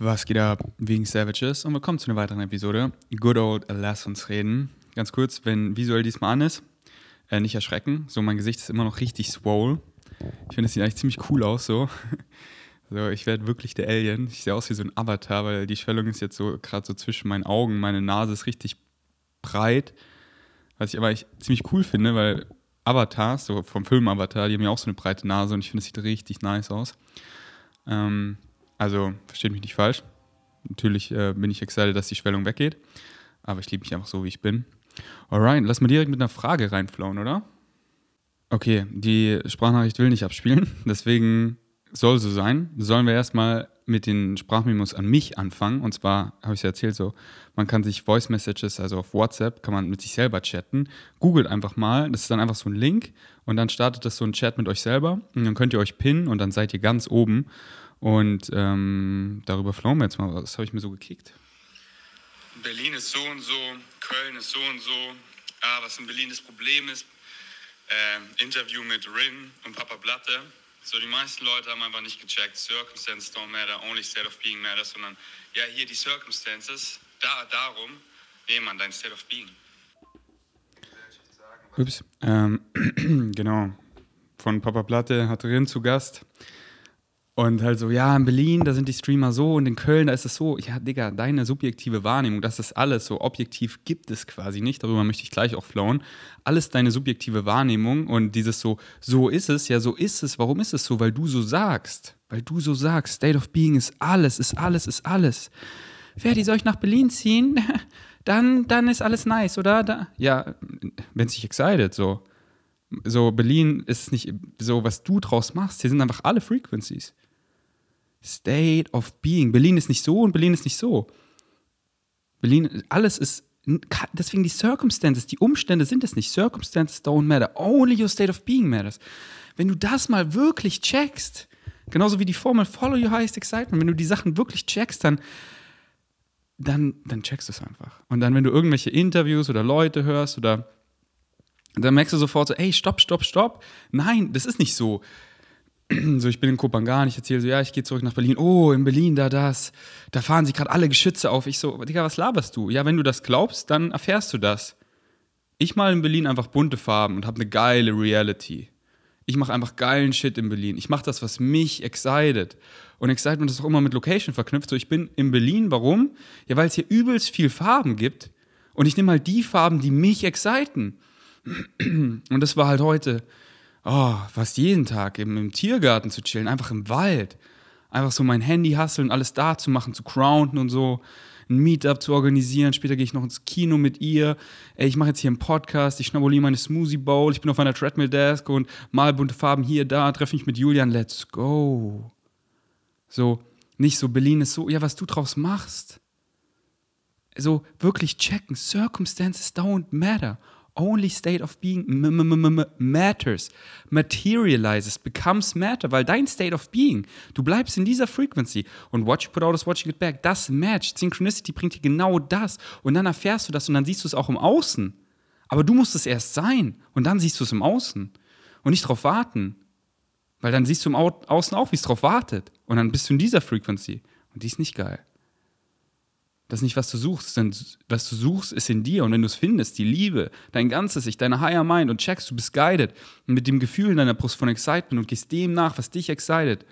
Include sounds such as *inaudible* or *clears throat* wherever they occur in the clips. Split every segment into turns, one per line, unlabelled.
Was geht ab wegen Savages? Und willkommen zu einer weiteren Episode. Good old Lass uns reden. Ganz kurz, wenn visuell diesmal an ist, äh, nicht erschrecken. So, mein Gesicht ist immer noch richtig swole. Ich finde, es sieht eigentlich ziemlich cool aus so. *laughs* So, ich werde wirklich der Alien. Ich sehe aus wie so ein Avatar, weil die Schwellung ist jetzt so gerade so zwischen meinen Augen. Meine Nase ist richtig breit. Was ich aber ich ziemlich cool finde, weil Avatars, so vom Film Avatar, die haben ja auch so eine breite Nase und ich finde, es sieht richtig nice aus. Ähm, also, versteht mich nicht falsch. Natürlich äh, bin ich excited, dass die Schwellung weggeht. Aber ich liebe mich einfach so, wie ich bin. Alright, lass mal direkt mit einer Frage reinflauen, oder? Okay, die Sprachnachricht will nicht abspielen. *laughs* Deswegen soll so sein. Sollen wir erstmal mit den Sprachmemos an mich anfangen. Und zwar habe ich es ja erzählt, so, man kann sich Voice Messages, also auf WhatsApp, kann man mit sich selber chatten. Googelt einfach mal, das ist dann einfach so ein Link und dann startet das so ein Chat mit euch selber. Und dann könnt ihr euch pinnen und dann seid ihr ganz oben. Und ähm, darüber flowen wir jetzt mal. Was habe ich mir so gekickt?
Berlin ist so und so, Köln ist so und so. Ah, was in Berlin das Problem ist, äh, Interview mit Rin und Papa Blatte. So, die meisten Leute haben einfach nicht gecheckt, Circumstances don't matter, only state of being matters, sondern ja, hier die Circumstances, da, darum, nee, man, dein state of being.
Ups, ähm, *clears throat* genau. Von Papa Platte hat Rin zu Gast. Und halt so, ja, in Berlin, da sind die Streamer so und in Köln, da ist es so. Ja, Digga, deine subjektive Wahrnehmung, das ist alles so. Objektiv gibt es quasi nicht. Darüber möchte ich gleich auch flowen. Alles deine subjektive Wahrnehmung und dieses so, so ist es, ja, so ist es. Warum ist es so? Weil du so sagst. Weil du so sagst. State of Being ist alles, ist alles, ist alles. Ferdi, soll ich nach Berlin ziehen? *laughs* Dann, dann ist alles nice, oder? Da, ja, wenn es dich excited, so. So, Berlin ist nicht so, was du draus machst. Hier sind einfach alle Frequencies. State of Being. Berlin ist nicht so und Berlin ist nicht so. Berlin, alles ist, deswegen die Circumstances, die Umstände sind es nicht. Circumstances don't matter. Only your state of being matters. Wenn du das mal wirklich checkst, genauso wie die Formel Follow your highest excitement, wenn du die Sachen wirklich checkst, dann, dann, dann checkst du es einfach. Und dann, wenn du irgendwelche Interviews oder Leute hörst oder dann merkst du sofort so, ey, stopp, stopp, stopp. Nein, das ist nicht so so, ich bin in Kopangan, ich erzähle so, ja, ich gehe zurück nach Berlin. Oh, in Berlin, da das. Da fahren sie gerade alle Geschütze auf. Ich so, Digga, was laberst du? Ja, wenn du das glaubst, dann erfährst du das. Ich mal in Berlin einfach bunte Farben und habe eine geile Reality. Ich mache einfach geilen Shit in Berlin. Ich mache das, was mich excited. Und Excitement ist auch immer mit Location verknüpft. So, ich bin in Berlin, warum? Ja, weil es hier übelst viel Farben gibt. Und ich nehme halt die Farben, die mich exciten. Und das war halt heute oh, fast jeden Tag im, im Tiergarten zu chillen, einfach im Wald. Einfach so mein Handy hasseln, alles da zu machen, zu grounden und so ein Meetup zu organisieren. Später gehe ich noch ins Kino mit ihr. Ey, ich mache jetzt hier einen Podcast, ich schnabuliere meine Smoothie Bowl, ich bin auf einer Treadmill Desk und mal bunte Farben hier, da, treffe mich mit Julian, let's go. So, nicht so, Berlin ist so, ja, was du draus machst. So, wirklich checken, Circumstances don't matter only state of being matters, materializes, becomes matter, weil dein state of being, du bleibst in dieser frequency und what you put out is what you get back, das matcht, Synchronicity bringt dir genau das. Und dann erfährst du das und dann siehst du es auch im Außen. Aber du musst es erst sein und dann siehst du es im Außen und nicht darauf warten, weil dann siehst du im Außen auch, wie es darauf wartet. Und dann bist du in dieser frequency und die ist nicht geil. Das ist nicht, was du suchst, denn was du suchst, ist in dir. Und wenn du es findest, die Liebe, dein ganzes Ich, deine Higher Mind und checkst, du bist guided mit dem Gefühl in deiner Brust von Excitement und gehst dem nach, was dich excited,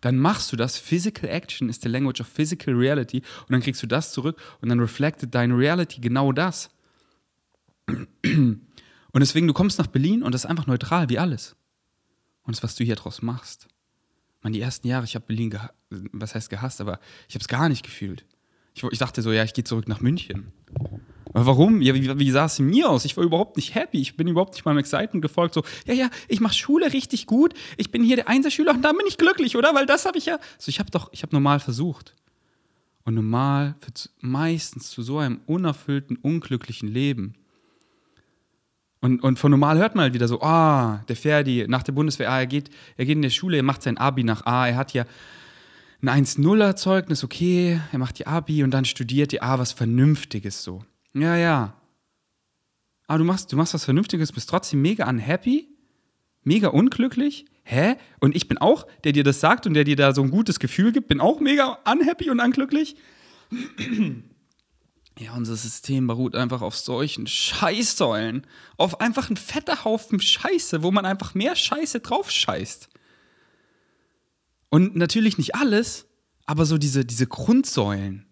dann machst du das. Physical Action ist the language of physical reality. Und dann kriegst du das zurück und dann reflected deine Reality genau das. Und deswegen, du kommst nach Berlin und das ist einfach neutral wie alles. Und das, was du hier draus machst. Man, die ersten Jahre, ich habe Berlin, was heißt gehasst, aber ich habe es gar nicht gefühlt. Ich, ich dachte so, ja, ich gehe zurück nach München. Aber warum? Ja, wie, wie sah es in mir aus? Ich war überhaupt nicht happy. Ich bin überhaupt nicht meinem Excitement gefolgt. So, ja, ja, ich mache Schule richtig gut. Ich bin hier der Einserschüler und dann bin ich glücklich, oder? Weil das habe ich ja. So, ich habe doch, ich habe normal versucht. Und normal führt meistens zu so einem unerfüllten, unglücklichen Leben. Und, und von normal hört man halt wieder so, ah, der Ferdi nach der Bundeswehr, ah, er geht, er geht in der Schule, er macht sein Abi nach A, er hat ja ein 1-0er-Zeugnis, okay, er macht die Abi und dann studiert die A was Vernünftiges so. Ja, ja. Aber du machst, du machst was Vernünftiges, bist trotzdem mega unhappy, mega unglücklich. hä? Und ich bin auch, der dir das sagt und der dir da so ein gutes Gefühl gibt, bin auch mega unhappy und unglücklich. *clears throat* Ja, unser System beruht einfach auf solchen Scheißsäulen. Auf einfach ein fetter Haufen Scheiße, wo man einfach mehr Scheiße drauf scheißt. Und natürlich nicht alles, aber so diese, diese Grundsäulen.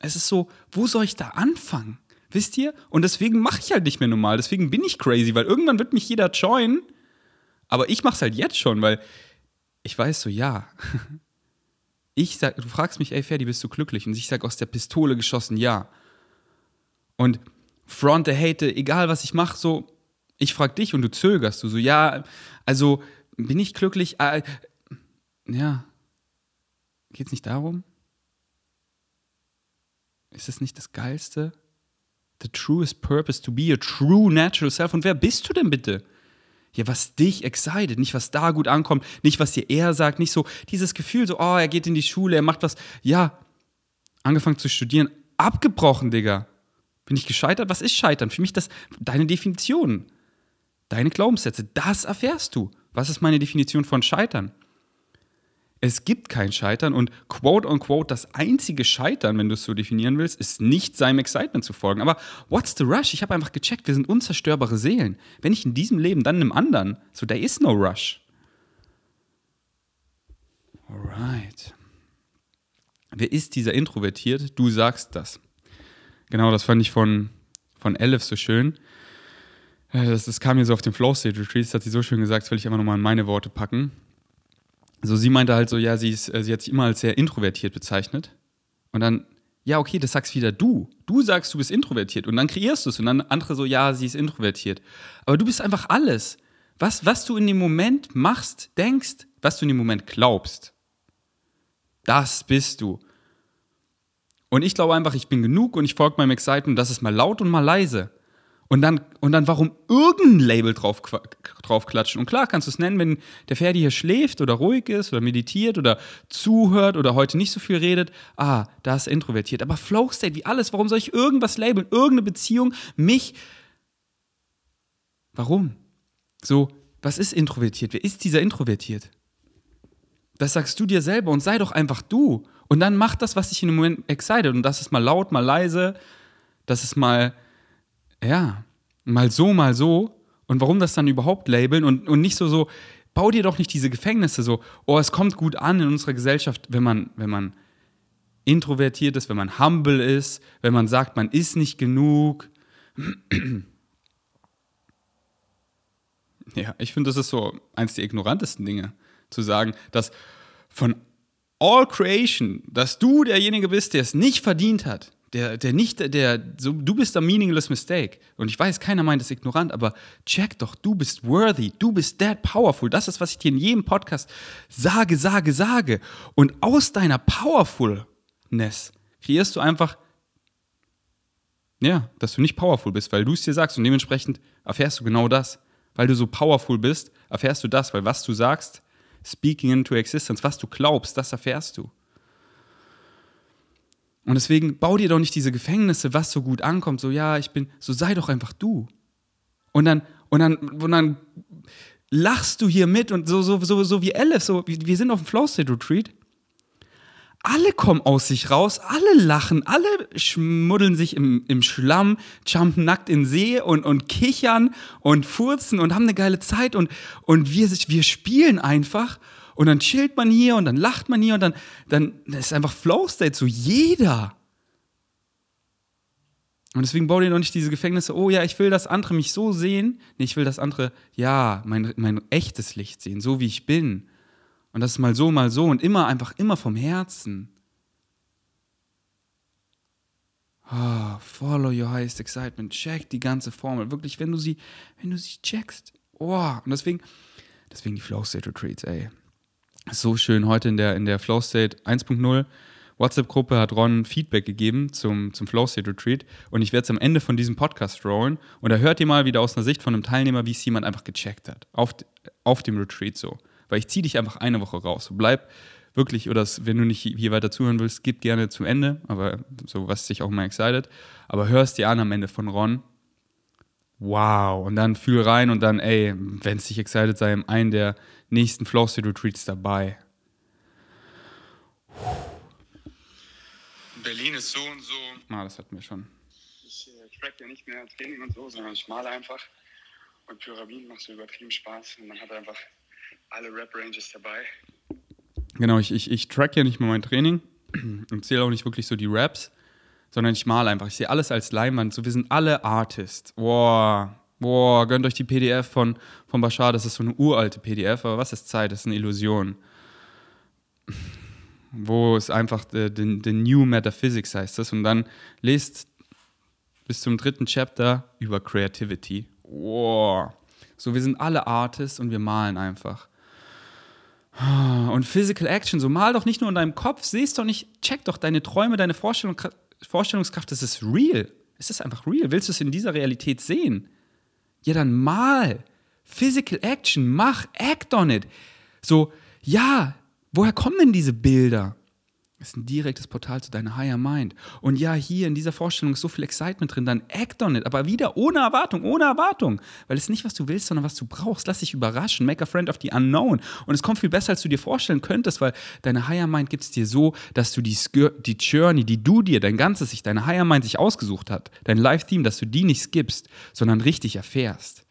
Es ist so, wo soll ich da anfangen? Wisst ihr? Und deswegen mache ich halt nicht mehr normal. Deswegen bin ich crazy, weil irgendwann wird mich jeder joinen. Aber ich mache es halt jetzt schon, weil ich weiß so, ja. *laughs* Ich sag, du fragst mich, ey Ferdi, bist du glücklich? Und ich sag aus der Pistole geschossen, ja. Und fronte, hate, egal was ich mache, so, ich frag dich und du zögerst, du so, ja, also bin ich glücklich? Ja. Geht's nicht darum? Ist es nicht das Geilste? The truest purpose to be a true natural self. Und wer bist du denn bitte? Ja, was dich excited, nicht was da gut ankommt, nicht was dir er sagt, nicht so dieses Gefühl, so, oh, er geht in die Schule, er macht was. Ja, angefangen zu studieren, abgebrochen, Digga. Bin ich gescheitert? Was ist Scheitern? Für mich das deine Definition. Deine Glaubenssätze, das erfährst du. Was ist meine Definition von Scheitern? Es gibt kein Scheitern und quote unquote das einzige Scheitern, wenn du es so definieren willst, ist nicht seinem Excitement zu folgen. Aber what's the rush? Ich habe einfach gecheckt, wir sind unzerstörbare Seelen. Wenn ich in diesem Leben, dann in einem anderen. So, there is no rush. Alright. Wer ist dieser introvertiert? Du sagst das. Genau, das fand ich von, von Elif so schön. Äh, das, das kam mir so auf dem Flow State Retreat, das hat sie so schön gesagt, das will ich einfach nochmal in meine Worte packen so sie meinte halt so, ja, sie, ist, äh, sie hat sich immer als sehr introvertiert bezeichnet. Und dann, ja, okay, das sagst wieder du. Du sagst, du bist introvertiert und dann kreierst du es und dann andere so, ja, sie ist introvertiert. Aber du bist einfach alles. Was, was du in dem Moment machst, denkst, was du in dem Moment glaubst, das bist du. Und ich glaube einfach, ich bin genug und ich folge meinem Excitement, das ist mal laut und mal leise. Und dann, und dann warum irgendein Label drauf, draufklatschen? Und klar kannst du es nennen, wenn der Ferdi hier schläft oder ruhig ist oder meditiert oder zuhört oder heute nicht so viel redet. Ah, da ist introvertiert. Aber Flow State, wie alles, warum soll ich irgendwas labeln? Irgendeine Beziehung, mich. Warum? So, was ist introvertiert? Wer ist dieser introvertiert? Das sagst du dir selber und sei doch einfach du. Und dann mach das, was dich in dem Moment excited. Und das ist mal laut, mal leise. Das ist mal ja, mal so, mal so. Und warum das dann überhaupt labeln und, und nicht so, so, bau dir doch nicht diese Gefängnisse so, oh, es kommt gut an in unserer Gesellschaft, wenn man, wenn man introvertiert ist, wenn man humble ist, wenn man sagt, man ist nicht genug. *clears throat* Ja, ich finde, das ist so eins der ignorantesten Dinge, zu sagen, dass von all creation, dass du derjenige bist, der es nicht verdient hat, der, der nicht, der, so, du bist der meaningless mistake. Und ich weiß, keiner meint es ignorant, aber check doch, du bist worthy, du bist that powerful. Das ist, was ich dir in jedem Podcast sage, sage, sage. Und aus deiner Powerfulness kreierst du einfach, ja, dass du nicht powerful bist, weil du es dir sagst. Und dementsprechend erfährst du genau das. Weil du so powerful bist, erfährst du das, weil was du sagst, speaking into existence, was du glaubst, das erfährst du. Und deswegen bau dir doch nicht diese Gefängnisse, was so gut ankommt, so ja, ich bin, so sei doch einfach du. Und dann, und dann, und dann lachst du hier mit und so, so, so, so wie Alice, so, wir sind auf dem Flow State Retreat. Alle kommen aus sich raus, alle lachen, alle schmuddeln sich im, im Schlamm, jumpen nackt in See und, und kichern und furzen und haben eine geile Zeit und, und wir, wir spielen einfach und dann chillt man hier und dann lacht man hier und dann, dann das ist einfach Flow State, so jeder. Und deswegen bau dir doch nicht diese Gefängnisse, oh ja, ich will, dass andere mich so sehen. Nee, ich will, dass andere, ja, mein, mein echtes Licht sehen, so wie ich bin. Und das ist mal so, mal so und immer, einfach immer vom Herzen. Oh, follow your highest excitement. Check die ganze Formel. Wirklich, wenn du sie, wenn du sie checkst. Oh, und deswegen, deswegen die Flow State Retreats, ey so schön heute in der, in der Flow State 1.0 WhatsApp-Gruppe hat Ron Feedback gegeben zum, zum Flow State Retreat und ich werde es am Ende von diesem Podcast rollen und da hört ihr mal wieder aus einer Sicht von einem Teilnehmer, wie es jemand einfach gecheckt hat. Auf, auf dem Retreat so. Weil ich ziehe dich einfach eine Woche raus. So bleib wirklich, oder wenn du nicht hier weiter zuhören willst, gib gerne zu Ende, aber so was dich auch mal excited. Aber hörst dir an am Ende von Ron. Wow. Und dann fühl rein und dann, ey, wenn es dich excited sei, einen der nächsten Flow State Retreats dabei.
Berlin ist so und so.
Ah, das hatten wir schon.
Ich äh, track ja nicht mehr Training und so, sondern ich male einfach. Und Pyramiden macht so übertrieben Spaß. Und man hat einfach alle Rap-Ranges dabei.
Genau, ich, ich, ich track ja nicht mehr mein Training *clears throat* und zähle auch nicht wirklich so die Raps, sondern ich male einfach. Ich sehe alles als Leinwand. So, wir sind alle Artists. Boah, boah, gönnt euch die PDF von, von Bashar. Das ist so eine uralte PDF, aber was ist Zeit? Das ist eine Illusion. Wo es einfach the, the, New Metaphysics heißt das. Und dann lest bis zum dritten Chapter über Creativity. Wow. So, wir sind alle Artists und wir malen einfach. Und Physical Action, so mal doch nicht nur in deinem Kopf, sehst doch nicht, check doch deine Träume, deine Vorstellung, Vorstellungskraft, das ist real. Es ist einfach real. Willst du es in dieser Realität sehen? Ja, dann mal. Physical Action, mach, act on it. So, ja, woher kommen denn diese Bilder? Ist ein direktes Portal zu deiner Higher Mind. Und ja, hier in dieser Vorstellung ist so viel Excitement drin, dann act on it, aber wieder ohne Erwartung, ohne Erwartung. Weil es ist nicht, was du willst, sondern was du brauchst. Lass dich überraschen. Make a friend of the unknown. Und es kommt viel besser, als du dir vorstellen könntest, weil deine Higher Mind gibt es dir so, dass du die, die Journey, die du dir, dein ganzes sich, deine Higher Mind sich ausgesucht hat, dein Live-Theme, dass du die nicht skippst, sondern richtig erfährst.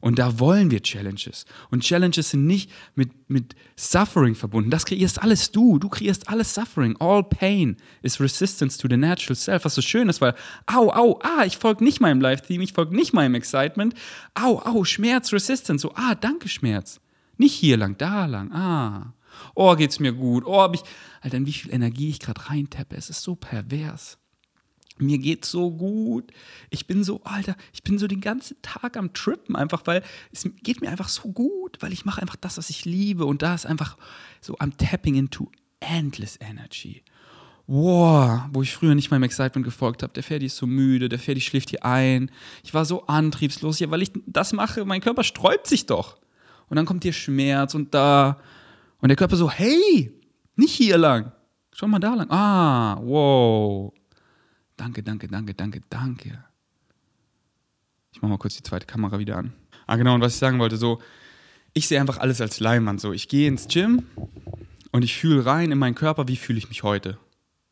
Und da wollen wir Challenges. Und Challenges sind nicht mit, mit Suffering verbunden. Das kreierst alles du. Du kreierst alles Suffering. All pain is resistance to the natural self. Was so schön ist, weil, au, au, ah, ich folge nicht meinem Live-Theme, ich folge nicht meinem Excitement. Au, au, Schmerz, Resistance. So, ah, danke, Schmerz. Nicht hier lang, da lang. Ah. Oh, geht's mir gut. Oh, hab ich. Alter, in wie viel Energie ich gerade reintappe. Es ist so pervers. Mir geht's so gut. Ich bin so, Alter, ich bin so den ganzen Tag am Trippen, einfach weil es geht mir einfach so gut, weil ich mache einfach das, was ich liebe. Und da ist einfach so, I'm tapping into endless energy. Wow, wo ich früher nicht meinem Excitement gefolgt habe. Der Ferdi ist so müde, der Ferdi schläft hier ein. Ich war so antriebslos hier, weil ich das mache. Mein Körper sträubt sich doch. Und dann kommt hier Schmerz und da. Und der Körper so, hey, nicht hier lang. Schau mal da lang. Ah, wow. Danke, danke, danke, danke, danke. Ich mache mal kurz die zweite Kamera wieder an. Ah, genau, und was ich sagen wollte, so, ich sehe einfach alles als Leihmann. So, ich gehe ins Gym und ich fühle rein in meinen Körper, wie fühle ich mich heute.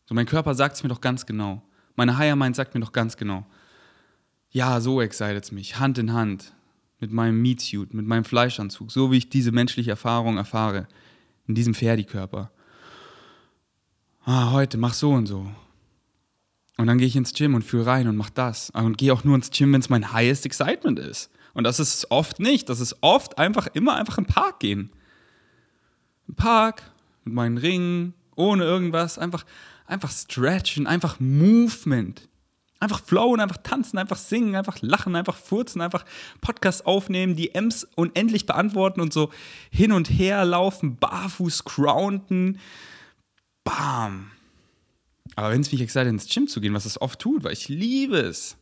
So, mein Körper sagt es mir doch ganz genau. Meine Higher Mind sagt mir doch ganz genau. Ja, so excited es mich. Hand in Hand. Mit meinem Meatsuit, mit meinem Fleischanzug. So wie ich diese menschliche Erfahrung erfahre. In diesem Pferdikörper. Ah, heute mach so und so. Und dann gehe ich ins Gym und fühle rein und mache das. Und gehe auch nur ins Gym, wenn es mein highest excitement ist. Und das ist oft nicht. Das ist oft einfach immer einfach im Park gehen. Im Park, mit meinen Ringen, ohne irgendwas. Einfach, einfach stretchen, einfach Movement. Einfach flowen, einfach tanzen, einfach singen, einfach lachen, einfach furzen, einfach Podcast aufnehmen, die M's unendlich beantworten und so hin und her laufen, barfuß grounden. Bam. Aber wenn es mich excited, ins Gym zu gehen, was es oft tut, weil ich liebe es.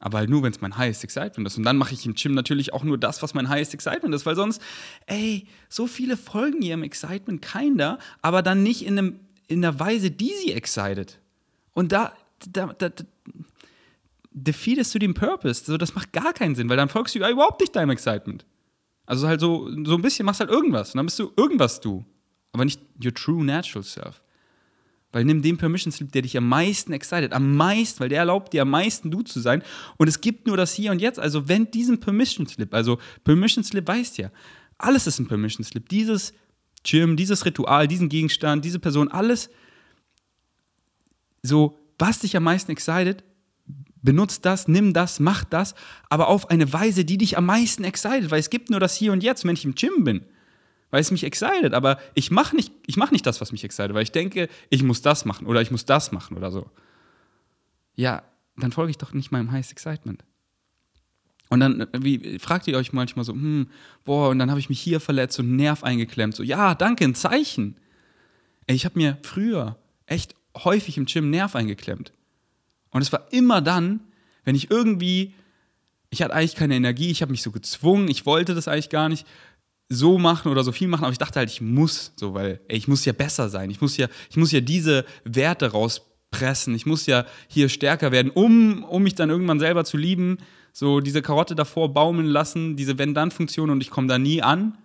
Aber halt nur, wenn es mein highest excitement ist. Und dann mache ich im Gym natürlich auch nur das, was mein highest excitement ist, weil sonst, ey, so viele folgen ihrem Excitement keiner, aber dann nicht in, einem, in der Weise, die sie excited. Und da, da, da, da defeatest du den Purpose. So, das macht gar keinen Sinn, weil dann folgst du überhaupt nicht deinem Excitement. Also halt so, so ein bisschen machst halt irgendwas. Und dann bist du irgendwas du. Aber nicht your true natural self. Weil nimm den Permission Slip, der dich am meisten excited, am meisten, weil der erlaubt dir am meisten du zu sein. Und es gibt nur das Hier und Jetzt. Also wenn diesen Permission Slip, also Permission Slip weißt ja, alles ist ein Permission Slip. Dieses Gym, dieses Ritual, diesen Gegenstand, diese Person, alles so, was dich am meisten excited, benutzt das, nimm das, mach das, aber auf eine Weise, die dich am meisten excited, weil es gibt nur das Hier und Jetzt, wenn ich im Gym bin weil es mich excited, aber ich mache nicht, mach nicht das, was mich excited, weil ich denke, ich muss das machen oder ich muss das machen oder so. Ja, dann folge ich doch nicht meinem Highest Excitement. Und dann wie, fragt ihr euch manchmal so, hm, boah, und dann habe ich mich hier verletzt und Nerv eingeklemmt. So, ja, danke, ein Zeichen. Ey, ich habe mir früher echt häufig im Gym Nerv eingeklemmt. Und es war immer dann, wenn ich irgendwie, ich hatte eigentlich keine Energie, ich habe mich so gezwungen, ich wollte das eigentlich gar nicht so machen oder so viel machen, aber ich dachte halt, ich muss so, weil ey, ich muss ja besser sein. Ich muss ja, ich muss ja diese Werte rauspressen. Ich muss ja hier stärker werden, um, um mich dann irgendwann selber zu lieben. So diese Karotte davor baumeln lassen, diese Wenn-Dann-Funktion und ich komme da nie an.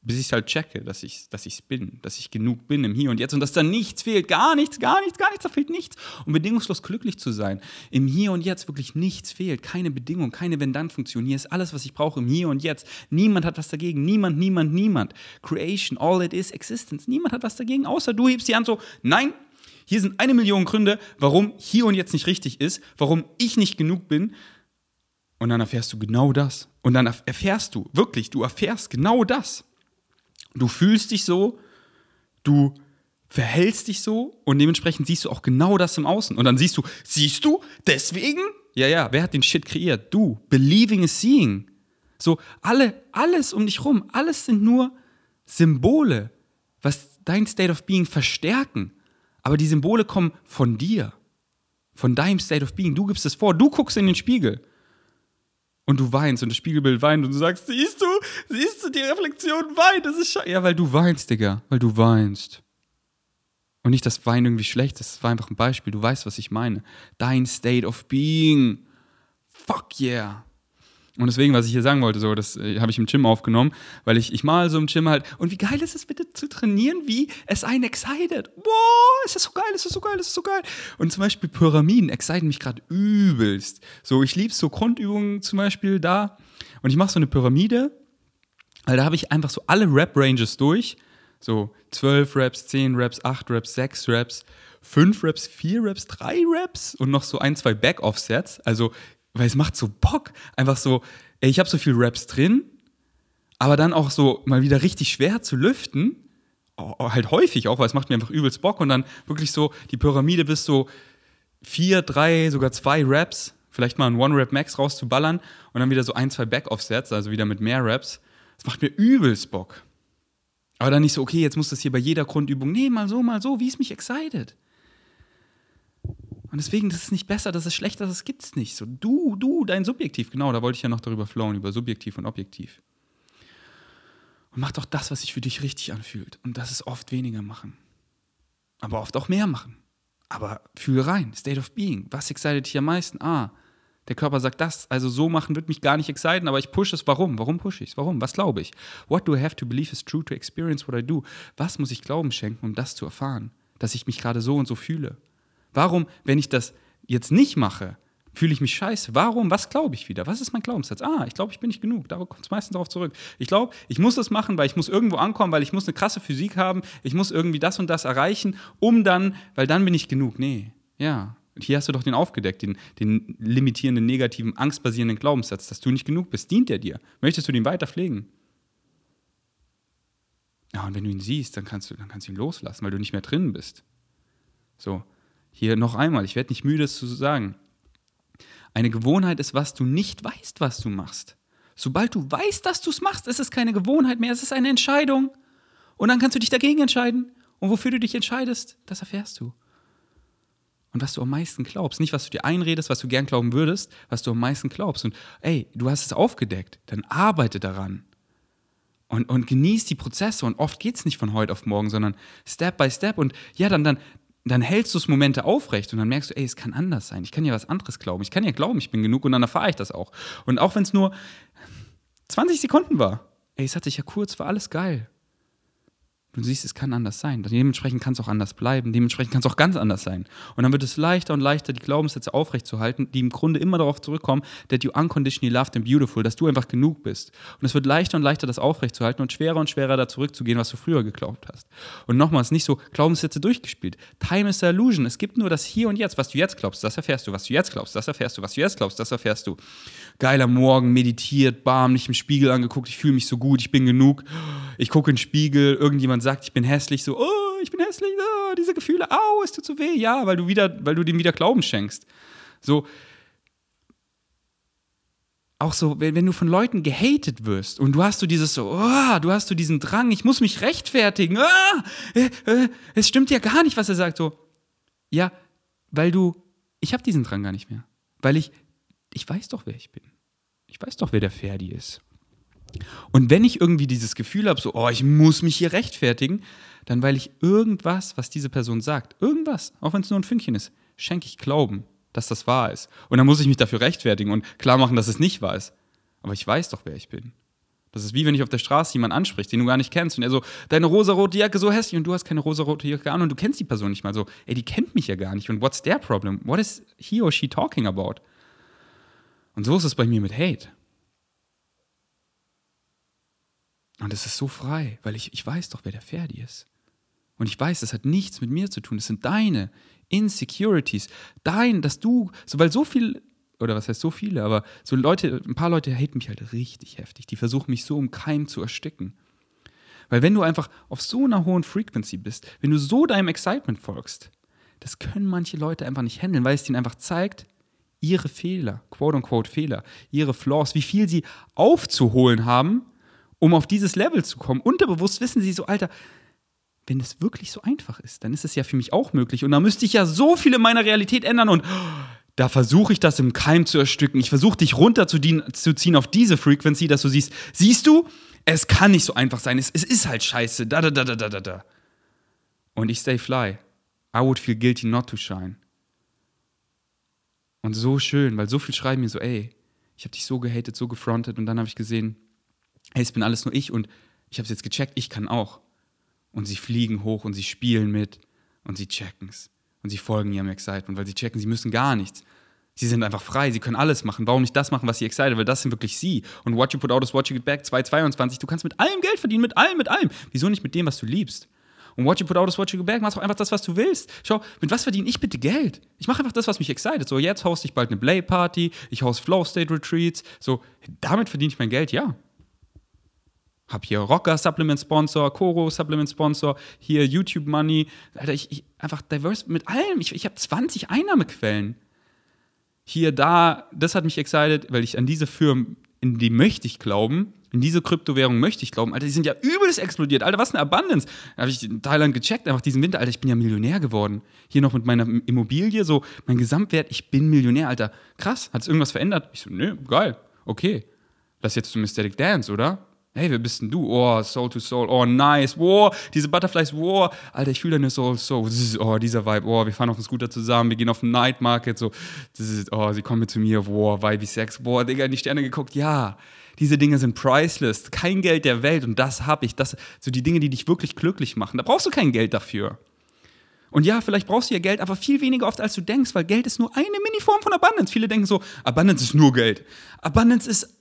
Bis ich es halt checke, dass ich dass ich's bin, dass ich genug bin im Hier und Jetzt und dass da nichts fehlt, gar nichts, gar nichts, gar nichts, da fehlt nichts. Um bedingungslos glücklich zu sein, im Hier und Jetzt wirklich nichts fehlt, keine Bedingung, keine Wenn-Dann-Funktion. Hier ist alles, was ich brauche im Hier und Jetzt. Niemand hat was dagegen, niemand, niemand, niemand. Creation, all it is, Existence. Niemand hat was dagegen, außer du hebst die Hand so, nein, hier sind eine Million Gründe, warum hier und jetzt nicht richtig ist, warum ich nicht genug bin. Und dann erfährst du genau das. Und dann erfährst du, wirklich, du erfährst genau das. Du fühlst dich so, du verhältst dich so und dementsprechend siehst du auch genau das im Außen. Und dann siehst du, siehst du, deswegen? Ja, ja, wer hat den Shit kreiert? Du. Believing is seeing. So, alle, alles um dich rum, alles sind nur Symbole, was dein State of Being verstärken. Aber die Symbole kommen von dir, von deinem State of Being. Du gibst es vor, du guckst in den Spiegel und du weinst und das Spiegelbild weint und du sagst, siehst du, siehst du, die Reflexion weint, das ist scheiße. Ja, weil du weinst, Digga, weil du weinst. Und nicht, dass Wein irgendwie schlecht ist, das war einfach ein Beispiel, du weißt, was ich meine. Dein State of Being. Fuck yeah. Und deswegen, was ich hier sagen wollte, so, das äh, habe ich im Gym aufgenommen, weil ich, ich mal so im Gym halt, und wie geil ist es bitte zu trainieren, wie es einen excited. Boah, ist das so geil, ist das so geil, ist das so geil. Und zum Beispiel Pyramiden exciten mich gerade übelst. So, ich liebe so Grundübungen zum Beispiel da. Und ich mache so eine Pyramide, weil da habe ich einfach so alle Rap-Ranges durch. So 12 Raps, 10 Raps, 8 Raps, 6 Raps, 5 Raps, 4 Raps, 3 Raps und noch so ein, zwei Back-Offsets. Also weil es macht so Bock. Einfach so, ey, ich habe so viel Raps drin, aber dann auch so mal wieder richtig schwer zu lüften. Halt häufig auch, weil es macht mir einfach übelst Bock und dann wirklich so die Pyramide bis so vier, drei, sogar zwei Raps, vielleicht mal ein One-Rap-Max rauszuballern und dann wieder so ein, zwei Back-Offsets, also wieder mit mehr Raps. Das macht mir übelst Bock. Aber dann nicht so, okay, jetzt muss das hier bei jeder Grundübung, nee, mal so, mal so, wie es mich excited. Und deswegen, das ist nicht besser, das ist schlechter, das gibt's nicht. So, du, du, dein Subjektiv, genau, da wollte ich ja noch darüber flowen, über Subjektiv und Objektiv. Und mach doch das, was sich für dich richtig anfühlt. Und das ist oft weniger machen. Aber oft auch mehr machen. Aber fühl rein, State of Being. Was excited dich am meisten? Ah, der Körper sagt das. Also so machen wird mich gar nicht exciten, aber ich pushe es. Warum? Warum pushe ich es? Warum? Was glaube ich? What do I have to believe is true to experience what I do? Was muss ich Glauben schenken, um das zu erfahren? Dass ich mich gerade so und so fühle. Warum, wenn ich das jetzt nicht mache, fühle ich mich scheiße? Warum? Was glaube ich wieder? Was ist mein Glaubenssatz? Ah, ich glaube, ich bin nicht genug. Da kommt es meistens darauf zurück. Ich glaube, ich muss das machen, weil ich muss irgendwo ankommen, weil ich muss eine krasse Physik haben, ich muss irgendwie das und das erreichen, um dann, weil dann bin ich genug. Nee, ja. Hier hast du doch den aufgedeckt, den, den limitierenden, negativen, angstbasierenden Glaubenssatz, dass du nicht genug bist. Dient der dir? Möchtest du den weiter pflegen? Ja, und wenn du ihn siehst, dann kannst du, dann kannst du ihn loslassen, weil du nicht mehr drin bist. So, hier noch einmal, ich werde nicht müde, es zu sagen. Eine Gewohnheit ist, was du nicht weißt, was du machst. Sobald du weißt, dass du es machst, ist es keine Gewohnheit mehr, es ist eine Entscheidung. Und dann kannst du dich dagegen entscheiden. Und wofür du dich entscheidest, das erfährst du. Und was du am meisten glaubst, nicht was du dir einredest, was du gern glauben würdest, was du am meisten glaubst. Und ey, du hast es aufgedeckt, dann arbeite daran. Und, und genieß die Prozesse. Und oft geht es nicht von heute auf morgen, sondern Step by Step. Und ja, dann, dann, dann hältst du es Momente aufrecht und dann merkst du, ey, es kann anders sein. Ich kann ja was anderes glauben. Ich kann ja glauben, ich bin genug und dann erfahre ich das auch. Und auch wenn es nur 20 Sekunden war, ey, es hat sich ja kurz, war alles geil. Du siehst, es kann anders sein. Dementsprechend kann es auch anders bleiben. Dementsprechend kann es auch ganz anders sein. Und dann wird es leichter und leichter, die Glaubenssätze aufrechtzuerhalten, die im Grunde immer darauf zurückkommen, that you unconditionally loved and beautiful, dass du einfach genug bist. Und es wird leichter und leichter, das aufrechtzuerhalten und schwerer und schwerer, da zurückzugehen, was du früher geglaubt hast. Und nochmals, nicht so Glaubenssätze durchgespielt. Time is a illusion. Es gibt nur das Hier und Jetzt. Was du jetzt glaubst, das erfährst du. Was du jetzt glaubst, das erfährst du. Was du jetzt glaubst, das erfährst du. Geiler Morgen, meditiert, bam, nicht im Spiegel angeguckt, ich fühle mich so gut, ich bin genug. Ich gucke in den Spiegel, irgendjemand sagt, ich bin hässlich, so, oh, ich bin hässlich, oh, diese Gefühle, au, es tut so weh, ja, weil du wieder, weil du dem wieder Glauben schenkst. So, auch so, wenn, wenn du von Leuten gehatet wirst und du hast du dieses so, oh, du hast du diesen Drang, ich muss mich rechtfertigen, oh, äh, äh, es stimmt ja gar nicht, was er sagt, so, ja, weil du, ich habe diesen Drang gar nicht mehr, weil ich, ich weiß doch, wer ich bin. Ich weiß doch, wer der Ferdi ist. Und wenn ich irgendwie dieses Gefühl habe, so, oh, ich muss mich hier rechtfertigen, dann weil ich irgendwas, was diese Person sagt, irgendwas, auch wenn es nur ein Fünkchen ist, schenke ich Glauben, dass das wahr ist. Und dann muss ich mich dafür rechtfertigen und klar machen, dass es nicht wahr ist. Aber ich weiß doch, wer ich bin. Das ist wie wenn ich auf der Straße jemanden anspricht, den du gar nicht kennst und er so, deine rosarote Jacke so hässlich und du hast keine rosarote Jacke an und du kennst die Person nicht mal so. Ey, die kennt mich ja gar nicht und what's their problem? What is he or she talking about? Und so ist es bei mir mit Hate. Und es ist so frei, weil ich, ich weiß doch, wer der Ferdi ist. Und ich weiß, das hat nichts mit mir zu tun. Das sind deine Insecurities. Dein, dass du, so, weil so viel, oder was heißt so viele, aber so Leute, ein paar Leute haten mich halt richtig heftig. Die versuchen mich so im Keim zu ersticken. Weil wenn du einfach auf so einer hohen Frequency bist, wenn du so deinem Excitement folgst, das können manche Leute einfach nicht handeln, weil es ihnen einfach zeigt, ihre Fehler, quote unquote Fehler, ihre Flaws, wie viel sie aufzuholen haben, um auf dieses Level zu kommen. Unterbewusst wissen sie so, Alter, wenn es wirklich so einfach ist, dann ist es ja für mich auch möglich. Und da müsste ich ja so viel in meiner Realität ändern und da versuche ich das im Keim zu erstücken. Ich versuche dich runterzuziehen auf diese Frequency, dass du siehst, siehst du, es kann nicht so einfach sein. Es, es ist halt scheiße. Da, da, da, da, da, da. Und ich stay fly. I would feel guilty not to shine. Und so schön, weil so viel schreiben mir so, ey, ich habe dich so gehatet, so gefrontet und dann habe ich gesehen, hey, es bin alles nur ich und ich habe es jetzt gecheckt, ich kann auch. Und sie fliegen hoch und sie spielen mit und sie checken es. Und sie folgen ihrem Excitement, weil sie checken, sie müssen gar nichts. Sie sind einfach frei, sie können alles machen. Warum nicht das machen, was sie excited? Weil das sind wirklich sie. Und What You Put Out is What You Get Back 222, du kannst mit allem Geld verdienen, mit allem, mit allem. Wieso nicht mit dem, was du liebst? Und What You Put Out is What You Get Back, machst auch einfach das, was du willst. Schau, mit was verdiene ich bitte Geld? Ich mache einfach das, was mich excited. So, jetzt hoste ich bald eine Play-Party, ich hoste Flow State Retreats. So, damit verdiene ich mein Geld, ja. Hab hier Rocker Supplement Sponsor, Koro Supplement Sponsor, hier YouTube Money. Alter, ich, ich einfach diverse mit allem. Ich, ich habe 20 Einnahmequellen. Hier, da, das hat mich excited, weil ich an diese Firmen, in die möchte ich glauben, in diese Kryptowährung möchte ich glauben. Alter, die sind ja übelst explodiert. Alter, was eine Abundance. Da habe ich in Thailand gecheckt, einfach diesen Winter. Alter, ich bin ja Millionär geworden. Hier noch mit meiner Immobilie, so mein Gesamtwert, ich bin Millionär. Alter, krass. Hat es irgendwas verändert? Ich so, nö, geil. Okay. Das ist jetzt zum Mystic Dance, oder? Hey, wer bist denn du? Oh, Soul to Soul. Oh, nice. Wow, diese Butterflies. Wow, Alter, ich fühle deine Soul so. Oh, dieser Vibe. Oh, wir fahren auf den Scooter zusammen. Wir gehen auf den Night Market. So, oh, sie kommen mit zu mir. Wow, Vibe Sex. Boah, Digga, in die Sterne geguckt. Ja, diese Dinge sind priceless. Kein Geld der Welt. Und das habe ich. Das, so die Dinge, die dich wirklich glücklich machen. Da brauchst du kein Geld dafür. Und ja, vielleicht brauchst du ja Geld, aber viel weniger oft, als du denkst, weil Geld ist nur eine Mini-Form von Abundance. Viele denken so, Abundance ist nur Geld. Abundance ist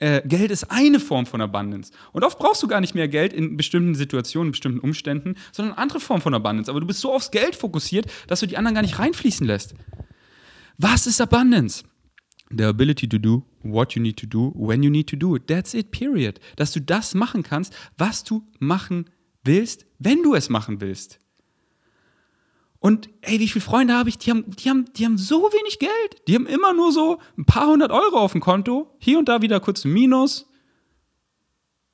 äh, Geld ist eine Form von Abundance. Und oft brauchst du gar nicht mehr Geld in bestimmten Situationen, in bestimmten Umständen, sondern eine andere Form von Abundance. Aber du bist so aufs Geld fokussiert, dass du die anderen gar nicht reinfließen lässt. Was ist Abundance? The ability to do what you need to do when you need to do it. That's it, period. Dass du das machen kannst, was du machen willst, wenn du es machen willst. Und ey, wie viele Freunde habe ich? Die haben, die, haben, die haben so wenig Geld. Die haben immer nur so ein paar hundert Euro auf dem Konto. Hier und da wieder kurz Minus.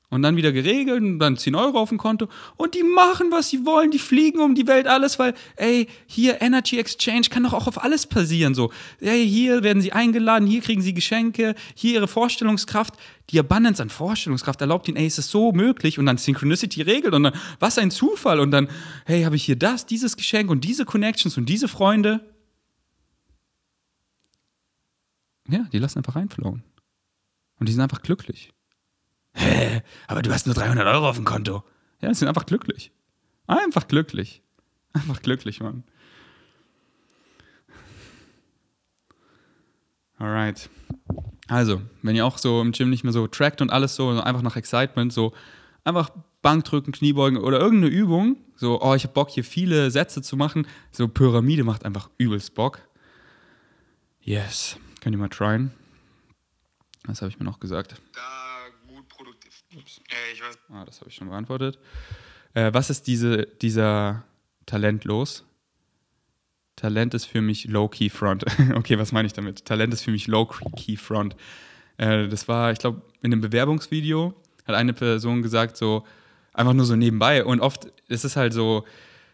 Und dann wieder geregelt und dann 10 Euro auf dem Konto. Und die machen, was sie wollen. Die fliegen um die Welt, alles, weil, ey, hier Energy Exchange kann doch auch auf alles passieren. So, ey, hier werden sie eingeladen, hier kriegen sie Geschenke, hier ihre Vorstellungskraft. Die Abundance an Vorstellungskraft erlaubt ihnen, ey, ist es so möglich? Und dann Synchronicity regelt und dann, was ein Zufall. Und dann, hey, habe ich hier das, dieses Geschenk und diese Connections und diese Freunde. Ja, die lassen einfach reinflowen. Und die sind einfach glücklich. Hä? Aber du hast nur 300 Euro auf dem Konto. Ja, sie sind einfach glücklich. Einfach glücklich. Einfach glücklich, Mann. Alright. Also, wenn ihr auch so im Gym nicht mehr so trackt und alles so, einfach nach Excitement, so einfach Bankdrücken, Kniebeugen oder irgendeine Übung, so, oh, ich hab Bock, hier viele Sätze zu machen, so Pyramide macht einfach übelst Bock. Yes. Könnt ihr mal tryen. Was habe ich mir noch gesagt?
Da Ups. Ich weiß.
Ah, das habe ich schon beantwortet. Äh, was ist diese, dieser Talent los? Talent ist für mich Low-Key Front. *laughs* okay, was meine ich damit? Talent ist für mich Low-Key Front. Äh, das war, ich glaube, in einem Bewerbungsvideo hat eine Person gesagt, so einfach nur so nebenbei. Und oft ist es halt so,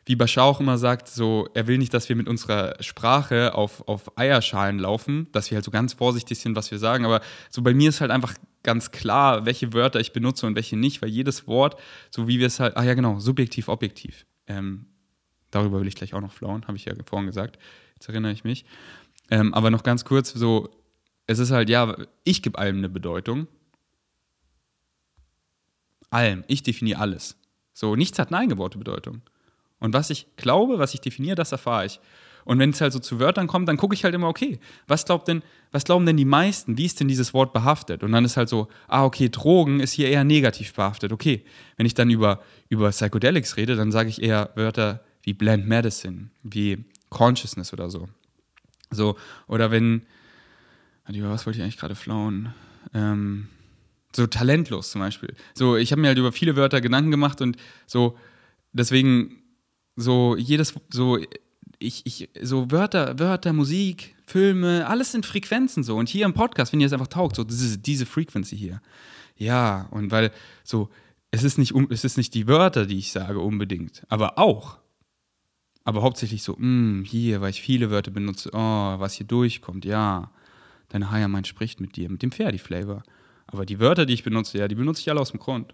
wie Bashar auch immer sagt, so, er will nicht, dass wir mit unserer Sprache auf, auf Eierschalen laufen, dass wir halt so ganz vorsichtig sind, was wir sagen. Aber so bei mir ist halt einfach ganz klar, welche Wörter ich benutze und welche nicht, weil jedes Wort, so wie wir es halt, ah ja genau, subjektiv, objektiv. Ähm, darüber will ich gleich auch noch flauen, habe ich ja vorhin gesagt. Jetzt erinnere ich mich. Ähm, aber noch ganz kurz, so, es ist halt, ja, ich gebe allem eine Bedeutung. allem. Ich definiere alles. So, nichts hat eine eingebaute Bedeutung. Und was ich glaube, was ich definiere, das erfahre ich. Und wenn es halt so zu Wörtern kommt, dann gucke ich halt immer, okay, was, glaubt denn, was glauben denn die meisten? Wie ist denn dieses Wort behaftet? Und dann ist halt so, ah, okay, Drogen ist hier eher negativ behaftet. Okay, wenn ich dann über, über Psychedelics rede, dann sage ich eher Wörter wie Blend Medicine, wie Consciousness oder so. So, oder wenn, über was wollte ich eigentlich gerade flauen? Ähm, so talentlos zum Beispiel. So, ich habe mir halt über viele Wörter Gedanken gemacht und so, deswegen, so jedes, so, ich, ich, so Wörter, Wörter, Musik, Filme, alles sind Frequenzen so. Und hier im Podcast, wenn ihr es einfach taugt, so diese, diese Frequency hier. Ja, und weil so, es ist, nicht, es ist nicht die Wörter, die ich sage unbedingt, aber auch. Aber hauptsächlich so, mh, hm, hier, weil ich viele Wörter benutze, oh, was hier durchkommt, ja. Deine Higher Mind spricht mit dir, mit dem Ferdi-Flavor. Aber die Wörter, die ich benutze, ja, die benutze ich alle aus dem Grund.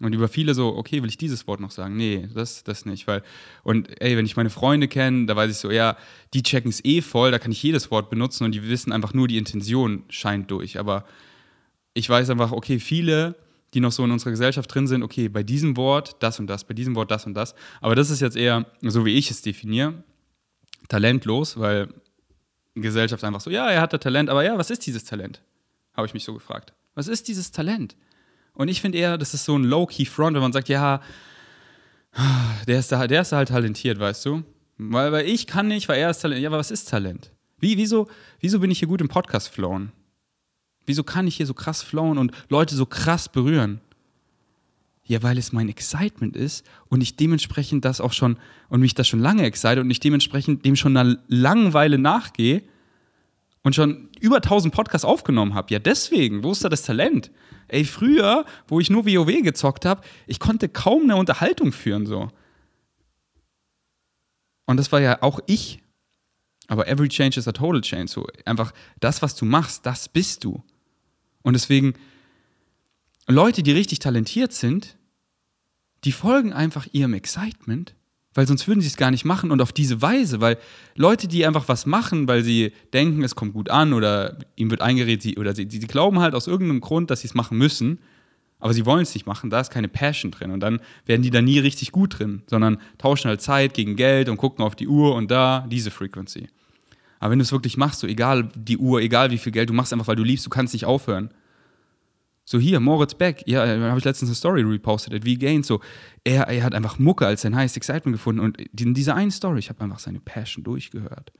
Und über viele so, okay, will ich dieses Wort noch sagen? Nee, das, das nicht. Weil, und ey, wenn ich meine Freunde kenne, da weiß ich so, ja, die checken es eh voll, da kann ich jedes Wort benutzen und die wissen einfach nur, die Intention scheint durch. Aber ich weiß einfach, okay, viele, die noch so in unserer Gesellschaft drin sind, okay, bei diesem Wort das und das, bei diesem Wort das und das. Aber das ist jetzt eher, so wie ich es definiere, talentlos, weil Gesellschaft einfach so, ja, er hat da Talent, aber ja, was ist dieses Talent? Habe ich mich so gefragt. Was ist dieses Talent? Und ich finde eher, das ist so ein Low-Key-Front, wenn man sagt, ja, der ist, da, der ist halt talentiert, weißt du? Weil, weil ich kann nicht, weil er ist talentiert. Ja, aber was ist Talent? Wie, wieso, wieso bin ich hier gut im Podcast flowen? Wieso kann ich hier so krass flowen und Leute so krass berühren? Ja, weil es mein Excitement ist und ich dementsprechend das auch schon und mich das schon lange excite und ich dementsprechend dem schon eine Langeweile nachgehe und schon über 1000 Podcasts aufgenommen habe. Ja, deswegen, wo ist da das Talent? Ey, früher, wo ich nur WoW gezockt habe, ich konnte kaum eine Unterhaltung führen so. Und das war ja auch ich. Aber every change is a total change. So einfach das, was du machst, das bist du. Und deswegen Leute, die richtig talentiert sind, die folgen einfach ihrem Excitement weil sonst würden sie es gar nicht machen und auf diese Weise, weil Leute, die einfach was machen, weil sie denken, es kommt gut an oder ihm wird eingeredet, sie, oder sie, sie glauben halt aus irgendeinem Grund, dass sie es machen müssen, aber sie wollen es nicht machen, da ist keine Passion drin und dann werden die da nie richtig gut drin, sondern tauschen halt Zeit gegen Geld und gucken auf die Uhr und da diese Frequency. Aber wenn du es wirklich machst, so egal die Uhr, egal wie viel Geld, du machst einfach, weil du liebst, du kannst nicht aufhören, so hier, Moritz Beck, ja, äh, habe ich letztens eine Story repostet, wie Gain, so, er, er hat einfach Mucke als sein highest excitement gefunden und in dieser einen Story, ich habe einfach seine Passion durchgehört.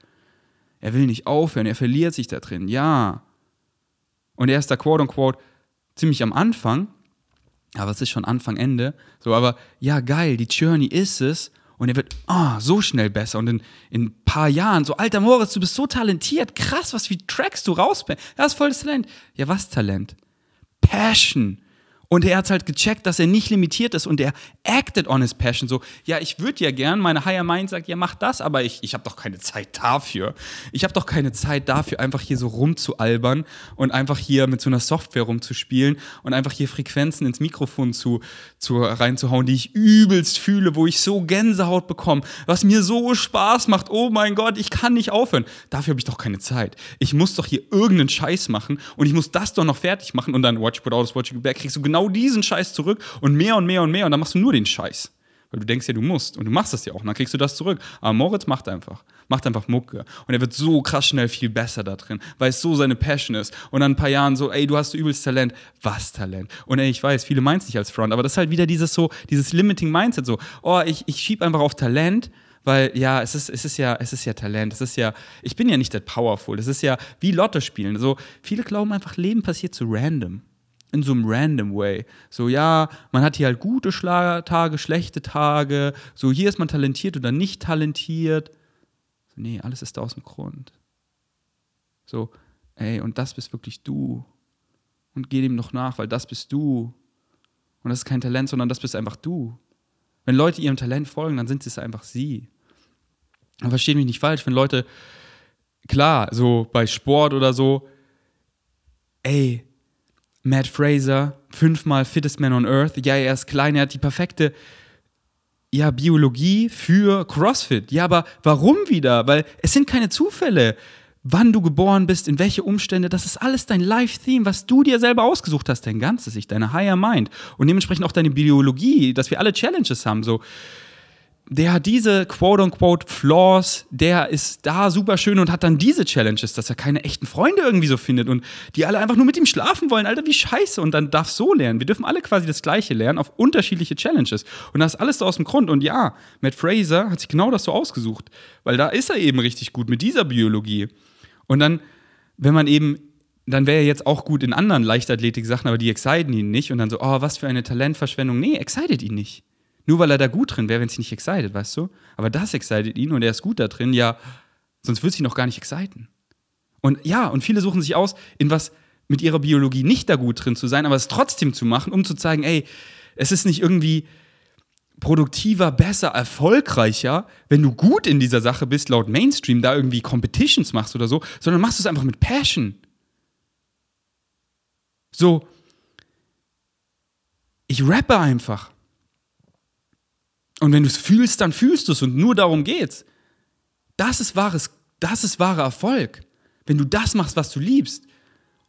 Er will nicht aufhören, er verliert sich da drin, ja. Und er ist da quote unquote ziemlich am Anfang, aber es ist schon Anfang, Ende, so, aber ja, geil, die Journey ist es und er wird oh, so schnell besser und in, in ein paar Jahren so, alter Moritz, du bist so talentiert, krass, was wie Tracks du rausbringst, das ist volles Talent. Ja, was Talent? Passion. Und er hat halt gecheckt, dass er nicht limitiert ist und er acted on his passion. So, ja, ich würde ja gern, meine Higher Mind sagt, ja, mach das, aber ich, ich habe doch keine Zeit dafür. Ich habe doch keine Zeit dafür, einfach hier so rumzualbern und einfach hier mit so einer Software rumzuspielen und einfach hier Frequenzen ins Mikrofon zu, zu reinzuhauen, die ich übelst fühle, wo ich so Gänsehaut bekomme, was mir so Spaß macht. Oh mein Gott, ich kann nicht aufhören. Dafür habe ich doch keine Zeit. Ich muss doch hier irgendeinen Scheiß machen und ich muss das doch noch fertig machen und dann Watch Put Out, Watch You Back, kriegst du genau genau diesen Scheiß zurück und mehr und mehr und mehr und dann machst du nur den Scheiß. Weil du denkst ja, du musst und du machst das ja auch und dann kriegst du das zurück. Aber Moritz macht einfach. Macht einfach Mucke. Und er wird so krass schnell viel besser da drin, weil es so seine Passion ist. Und dann ein paar Jahren so, ey, du hast übelst Talent. Was Talent? Und ey, ich weiß, viele meinen es nicht als Front, aber das ist halt wieder dieses so, dieses Limiting Mindset so, oh, ich, ich schieb einfach auf Talent, weil ja, es ist, es ist ja, es ist ja Talent, es ist ja, ich bin ja nicht that powerful, es ist ja wie Lotto spielen. So, viele glauben einfach, Leben passiert so random in so einem random way. So, ja, man hat hier halt gute Tage, schlechte Tage. So, hier ist man talentiert oder nicht talentiert. So, nee, alles ist da aus dem Grund. So, ey, und das bist wirklich du. Und geh dem noch nach, weil das bist du. Und das ist kein Talent, sondern das bist einfach du. Wenn Leute ihrem Talent folgen, dann sind es einfach sie. Und versteht mich nicht falsch, wenn Leute, klar, so bei Sport oder so, ey, Matt Fraser, fünfmal Fittest Man on Earth. Ja, er ist klein, er hat die perfekte ja, Biologie für CrossFit. Ja, aber warum wieder? Weil es sind keine Zufälle. wann du geboren bist, in welche Umstände, das ist alles dein Life-Theme, was du dir selber ausgesucht hast, dein ganzes Ich, deine Higher Mind und dementsprechend auch deine Biologie, dass wir alle Challenges haben, so der hat diese quote-unquote Flaws, der ist da super schön und hat dann diese Challenges, dass er keine echten Freunde irgendwie so findet und die alle einfach nur mit ihm schlafen wollen. Alter, wie scheiße. Und dann darf so lernen. Wir dürfen alle quasi das Gleiche lernen auf unterschiedliche Challenges. Und das ist alles so aus dem Grund. Und ja, Matt Fraser hat sich genau das so ausgesucht, weil da ist er eben richtig gut mit dieser Biologie. Und dann, wenn man eben dann wäre er jetzt auch gut in anderen Leichtathletik-Sachen, aber die exciten ihn nicht. Und dann so, oh, was für eine Talentverschwendung. Nee, excited ihn nicht. Nur weil er da gut drin wäre, wenn es ihn nicht excited, weißt du? Aber das excited ihn und er ist gut da drin, ja, sonst würde es ihn noch gar nicht exciten. Und ja, und viele suchen sich aus, in was mit ihrer Biologie nicht da gut drin zu sein, aber es trotzdem zu machen, um zu zeigen, ey, es ist nicht irgendwie produktiver, besser, erfolgreicher, wenn du gut in dieser Sache bist, laut Mainstream, da irgendwie Competitions machst oder so, sondern machst du es einfach mit Passion. So, ich rappe einfach. Und wenn du es fühlst, dann fühlst du es und nur darum geht's. Das ist wahres, das ist wahrer Erfolg. Wenn du das machst, was du liebst.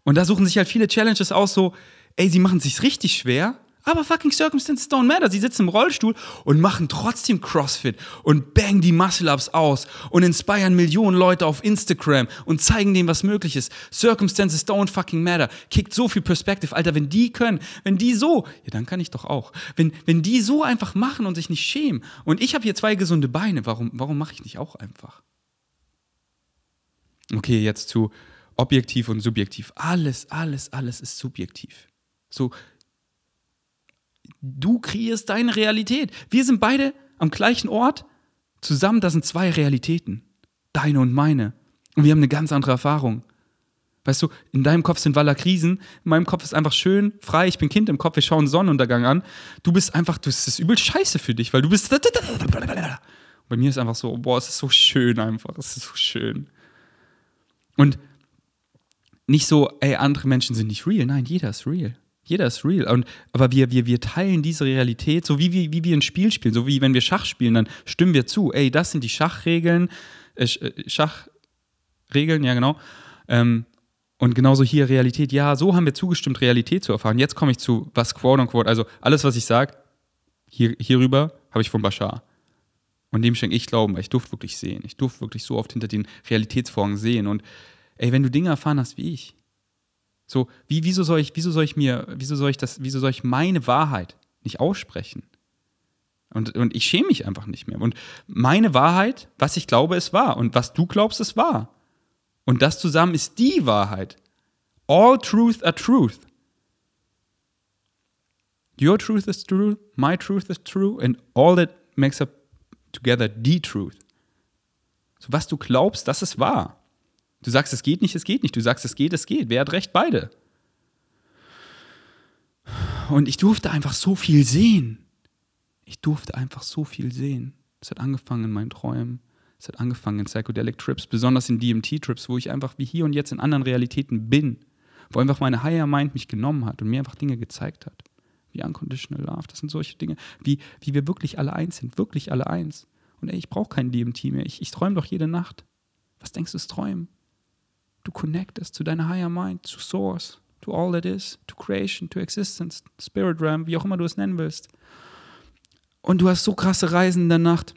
Und da suchen sich halt viele Challenges aus, so, ey, sie machen es sich richtig schwer, aber fucking Circumstances don't matter. Sie sitzen im Rollstuhl und machen trotzdem CrossFit und bang die Muscle-Ups aus und inspirieren Millionen Leute auf Instagram und zeigen denen, was möglich ist. Circumstances don't fucking matter. Kickt so viel Perspective. Alter, wenn die können, wenn die so, ja, dann kann ich doch auch. Wenn, wenn die so einfach machen und sich nicht schämen. Und ich habe hier zwei gesunde Beine, warum, warum mache ich nicht auch einfach? Okay, jetzt zu objektiv und subjektiv. Alles, alles, alles ist subjektiv. So, Du kreierst deine Realität. Wir sind beide am gleichen Ort. Zusammen, das sind zwei Realitäten. Deine und meine. Und wir haben eine ganz andere Erfahrung. Weißt du, in deinem Kopf sind Waller Krisen, in meinem Kopf ist einfach schön, frei, ich bin Kind im Kopf, wir schauen Sonnenuntergang an. Du bist einfach, du ist übel scheiße für dich, weil du bist. Bei mir ist einfach so, boah, es ist so schön einfach, es ist so schön. Und nicht so, ey, andere Menschen sind nicht real. Nein, jeder ist real. Jeder ist real. Und, aber wir, wir, wir teilen diese Realität, so wie, wie, wie wir ein Spiel spielen, so wie wenn wir Schach spielen, dann stimmen wir zu. Ey, das sind die Schachregeln, äh, äh, Schachregeln, ja genau. Ähm, und genauso hier Realität. Ja, so haben wir zugestimmt, Realität zu erfahren. Jetzt komme ich zu, was quote unquote, also alles, was ich sage, hier, hierüber habe ich von Bashar. Und dem schenke ich Glauben, weil ich durfte wirklich sehen. Ich durfte wirklich so oft hinter den Realitätsvorhängen sehen. Und ey, wenn du Dinge erfahren hast wie ich, so, wie, wieso soll ich, wieso soll ich mir, wieso soll ich das, wieso soll ich meine Wahrheit nicht aussprechen? Und, und ich schäme mich einfach nicht mehr. Und meine Wahrheit, was ich glaube, ist wahr. Und was du glaubst, ist wahr. Und das zusammen ist die Wahrheit. All truth are truth. Your truth is true, my truth is true, and all that makes up together the truth. So, was du glaubst, das ist wahr. Du sagst, es geht nicht, es geht nicht. Du sagst, es geht, es geht. Wer hat recht? Beide. Und ich durfte einfach so viel sehen. Ich durfte einfach so viel sehen. Es hat angefangen in meinen Träumen. Es hat angefangen in Psychedelic Trips, besonders in DMT-Trips, wo ich einfach wie hier und jetzt in anderen Realitäten bin. Wo einfach meine Higher Mind mich genommen hat und mir einfach Dinge gezeigt hat. Wie Unconditional Love, das sind solche Dinge. Wie, wie wir wirklich alle eins sind. Wirklich alle eins. Und ey, ich brauche kein DMT mehr. Ich, ich träume doch jede Nacht. Was denkst du, ist Träumen? Du connectest zu deiner Higher Mind, zu Source, to all that is, to Creation, to Existence, Spirit Realm, wie auch immer du es nennen willst. Und du hast so krasse Reisen in der Nacht,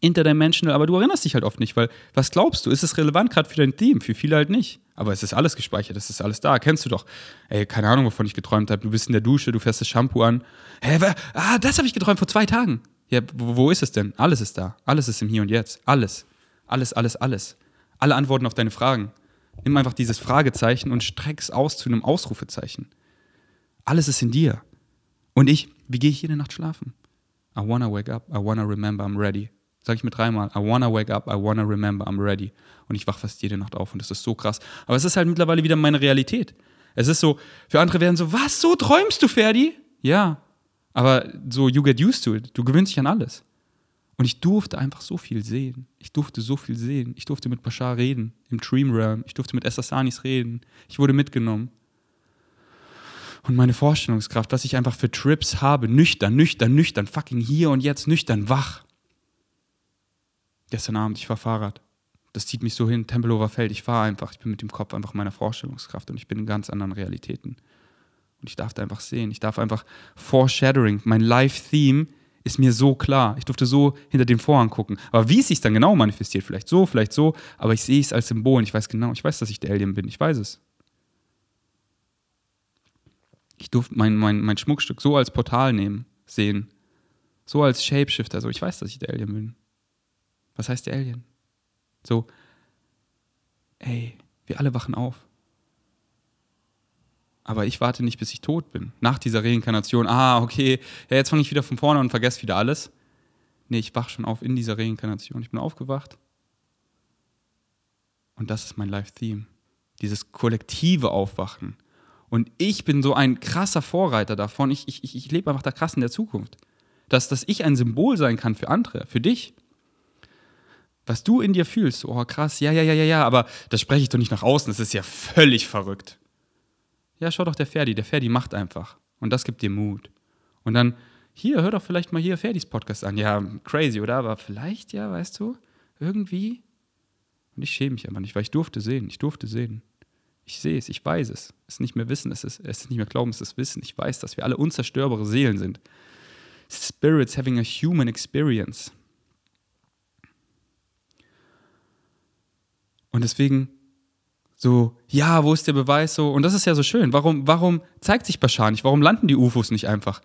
interdimensional, aber du erinnerst dich halt oft nicht, weil was glaubst du? Ist es relevant gerade für dein Team? Für viele halt nicht. Aber es ist alles gespeichert, es ist alles da, kennst du doch. Ey, keine Ahnung, wovon ich geträumt habe. Du bist in der Dusche, du fährst das Shampoo an. Hä, ah, das habe ich geträumt vor zwei Tagen. Ja, wo, wo ist es denn? Alles ist da. Alles ist im Hier und Jetzt. Alles. Alles, alles, alles alle Antworten auf deine Fragen. Nimm einfach dieses Fragezeichen und streck es aus zu einem Ausrufezeichen. Alles ist in dir. Und ich, wie gehe ich jede Nacht schlafen? I wanna wake up, I wanna remember, I'm ready. Sag ich mir dreimal. I wanna wake up, I wanna remember, I'm ready. Und ich wach fast jede Nacht auf und das ist so krass. Aber es ist halt mittlerweile wieder meine Realität. Es ist so, für andere werden so, was, so träumst du, Ferdi? Ja. Aber so, you get used to it. Du gewöhnst dich an alles. Und ich durfte einfach so viel sehen. Ich durfte so viel sehen. Ich durfte mit Bashar reden, im Dream Realm. Ich durfte mit Essasanis reden. Ich wurde mitgenommen. Und meine Vorstellungskraft, was ich einfach für Trips habe, nüchtern, nüchtern, nüchtern, fucking hier und jetzt, nüchtern, wach. Gestern Abend, ich war Fahrrad. Das zieht mich so hin, Tempelhofer Feld, ich fahre einfach, ich bin mit dem Kopf einfach meiner Vorstellungskraft und ich bin in ganz anderen Realitäten. Und ich darf da einfach sehen, ich darf einfach Foreshadowing, mein Live-Theme ist mir so klar. Ich durfte so hinter den Vorhang gucken. Aber wie es sich dann genau manifestiert, vielleicht so, vielleicht so, aber ich sehe es als Symbol und ich weiß genau, ich weiß, dass ich der Alien bin, ich weiß es. Ich durfte mein, mein, mein Schmuckstück so als Portal nehmen, sehen. So als Shapeshifter, so ich weiß, dass ich der Alien bin. Was heißt der Alien? So, ey, wir alle wachen auf. Aber ich warte nicht, bis ich tot bin. Nach dieser Reinkarnation, ah, okay, ja, jetzt fange ich wieder von vorne und vergesse wieder alles. Nee, ich wach schon auf in dieser Reinkarnation. Ich bin aufgewacht. Und das ist mein Live-Theme. Dieses kollektive Aufwachen. Und ich bin so ein krasser Vorreiter davon. Ich, ich, ich lebe einfach da krass in der Zukunft. Dass, dass ich ein Symbol sein kann für andere, für dich was du in dir fühlst, oh krass, ja, ja, ja, ja, ja, aber das spreche ich doch nicht nach außen, das ist ja völlig verrückt. Ja, schau doch der Ferdi, der Ferdi macht einfach. Und das gibt dir Mut. Und dann, hier, hör doch vielleicht mal hier Ferdis Podcast an. Ja, crazy, oder? Aber vielleicht, ja, weißt du, irgendwie. Und ich schäme mich einfach nicht, weil ich durfte sehen, ich durfte sehen. Ich sehe es, ich weiß es. Es ist nicht mehr Wissen, es ist, es ist nicht mehr Glauben, es ist Wissen. Ich weiß, dass wir alle unzerstörbare Seelen sind. Spirits having a human experience. Und deswegen so, ja, wo ist der Beweis so? Und das ist ja so schön. Warum, warum zeigt sich Bashar nicht? Warum landen die UFOs nicht einfach?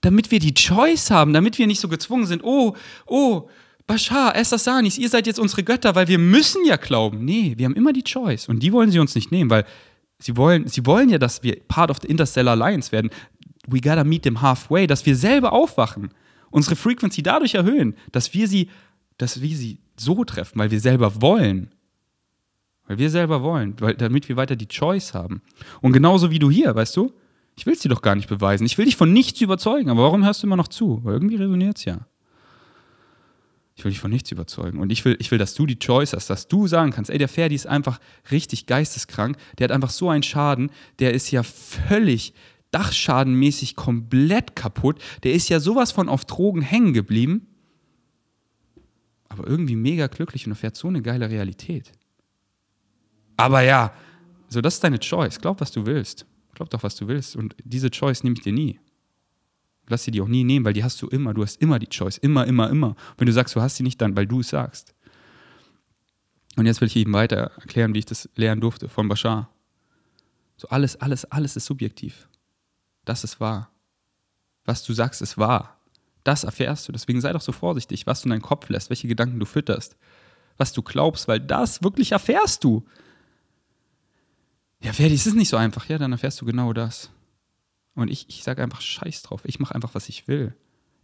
Damit wir die Choice haben, damit wir nicht so gezwungen sind, oh, oh, Bashar, Essasanis, ihr seid jetzt unsere Götter, weil wir müssen ja glauben. Nee, wir haben immer die Choice. Und die wollen sie uns nicht nehmen, weil sie wollen, sie wollen ja, dass wir Part of the Interstellar Alliance werden. We gotta meet them halfway, dass wir selber aufwachen, unsere Frequency dadurch erhöhen, dass wir sie, dass wir sie so treffen, weil wir selber wollen. Weil wir selber wollen, weil, damit wir weiter die Choice haben. Und genauso wie du hier, weißt du? Ich will es dir doch gar nicht beweisen. Ich will dich von nichts überzeugen. Aber warum hörst du immer noch zu? Weil irgendwie resoniert es ja. Ich will dich von nichts überzeugen. Und ich will, ich will, dass du die Choice hast, dass du sagen kannst, ey, der Ferdi ist einfach richtig geisteskrank. Der hat einfach so einen Schaden. Der ist ja völlig dachschadenmäßig komplett kaputt. Der ist ja sowas von auf Drogen hängen geblieben. Aber irgendwie mega glücklich und erfährt so eine geile Realität. Aber ja, so das ist deine Choice. Glaub, was du willst. Glaub doch, was du willst. Und diese Choice nehme ich dir nie. Lass sie dir auch nie nehmen, weil die hast du immer. Du hast immer die Choice. Immer, immer, immer. Wenn du sagst, du hast sie nicht, dann, weil du es sagst. Und jetzt will ich eben weiter erklären, wie ich das lernen durfte von Bashar. So alles, alles, alles ist subjektiv. Das ist wahr. Was du sagst, ist wahr. Das erfährst du. Deswegen sei doch so vorsichtig, was du in deinen Kopf lässt, welche Gedanken du fütterst, was du glaubst, weil das wirklich erfährst du. Ja, Ferdi, es ist nicht so einfach. Ja, dann erfährst du genau das. Und ich, ich sage einfach Scheiß drauf. Ich mache einfach, was ich will.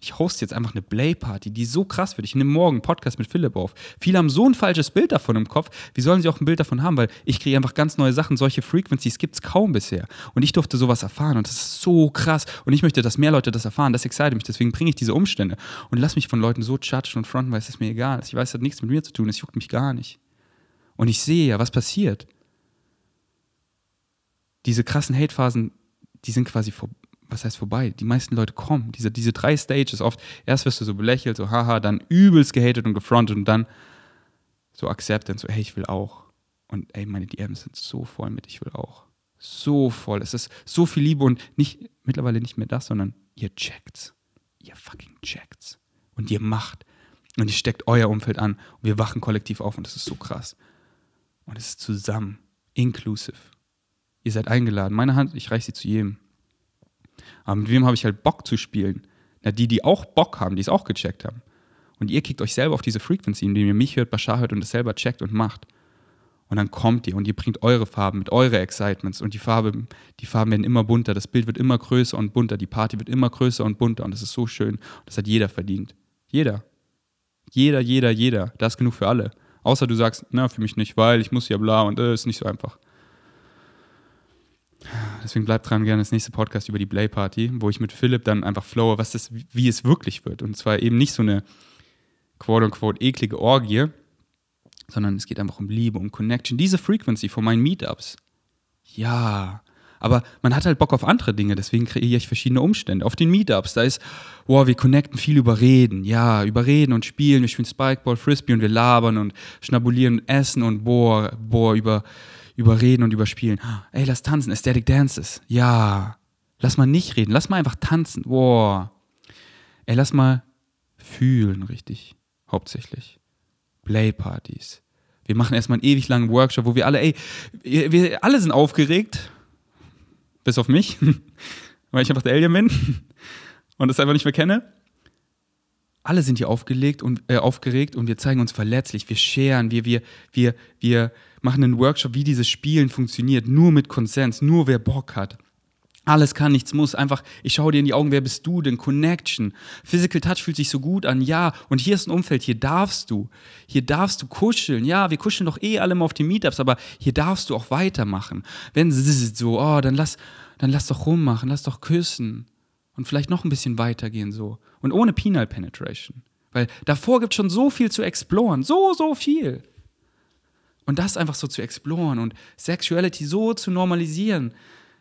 Ich hoste jetzt einfach eine Play-Party, die so krass wird. Ich nehme morgen einen Podcast mit Philipp auf. Viele haben so ein falsches Bild davon im Kopf. Wie sollen sie auch ein Bild davon haben? Weil ich kriege einfach ganz neue Sachen. Solche Frequencies gibt es kaum bisher. Und ich durfte sowas erfahren. Und das ist so krass. Und ich möchte, dass mehr Leute das erfahren. Das excite mich. Deswegen bringe ich diese Umstände. Und lass mich von Leuten so judgen und fronten, weil es ist mir egal. Ich weiß, es hat nichts mit mir zu tun. Es juckt mich gar nicht. Und ich sehe ja, was passiert diese krassen Hate-Phasen, die sind quasi vor, was heißt vorbei? Die meisten Leute kommen. Diese, diese drei Stages, oft, erst wirst du so belächelt, so haha, dann übelst gehatet und gefrontet und dann so acceptance, so hey, ich will auch. Und ey, meine DMs sind so voll mit, ich will auch. So voll. Es ist so viel Liebe und nicht, mittlerweile nicht mehr das, sondern ihr checkt's. Ihr fucking checkt's. Und ihr macht. Und ihr steckt euer Umfeld an. Und wir wachen kollektiv auf und das ist so krass. Und es ist zusammen. Inclusive. Ihr seid eingeladen. Meine Hand, ich reiche sie zu jedem. Aber mit wem habe ich halt Bock zu spielen? Na, die, die auch Bock haben, die es auch gecheckt haben. Und ihr kickt euch selber auf diese Frequency, indem ihr mich hört, Bashar hört und es selber checkt und macht. Und dann kommt ihr und ihr bringt eure Farben mit eure Excitements und die, Farbe, die Farben werden immer bunter, das Bild wird immer größer und bunter, die Party wird immer größer und bunter und das ist so schön. Das hat jeder verdient. Jeder. Jeder, jeder, jeder. Da ist genug für alle. Außer du sagst, na, für mich nicht, weil ich muss ja bla und äh, ist nicht so einfach. Deswegen bleibt dran gerne das nächste Podcast über die Play Party, wo ich mit Philipp dann einfach flowe, was das, wie es wirklich wird. Und zwar eben nicht so eine quote-unquote eklige Orgie, sondern es geht einfach um Liebe, um Connection. Diese Frequency von meinen Meetups. Ja, Aber man hat halt Bock auf andere Dinge, deswegen kreiere ich verschiedene Umstände. Auf den Meetups, da ist, wow, wir connecten viel über Reden. Ja, über Reden und Spielen. Wir spielen Spikeball, Frisbee und wir labern und schnabulieren, essen und boah, boah, über, über Reden und über Spielen. Ey, lass tanzen, Aesthetic Dances. Ja. Lass mal nicht reden, lass mal einfach tanzen. Boah. Ey, lass mal fühlen, richtig. Hauptsächlich. Playpartys. Wir machen erstmal einen ewig langen Workshop, wo wir alle, ey, wir, wir alle sind aufgeregt bis auf mich, *laughs* weil ich einfach der Alien bin und das einfach nicht mehr kenne. Alle sind hier aufgelegt und, äh, aufgeregt und wir zeigen uns verletzlich. Wir scheren, wir, wir, wir, wir machen einen Workshop, wie dieses Spielen funktioniert. Nur mit Konsens, nur wer Bock hat. Alles kann, nichts muss. Einfach, ich schaue dir in die Augen, wer bist du denn? Connection. Physical Touch fühlt sich so gut an, ja. Und hier ist ein Umfeld, hier darfst du. Hier darfst du kuscheln. Ja, wir kuscheln doch eh alle mal auf den Meetups, aber hier darfst du auch weitermachen. Wenn so, oh, dann lass, dann lass doch rummachen, lass doch küssen. Und vielleicht noch ein bisschen weitergehen so. Und ohne Penal Penetration. Weil davor gibt es schon so viel zu exploren. So, so viel. Und das einfach so zu exploren und Sexuality so zu normalisieren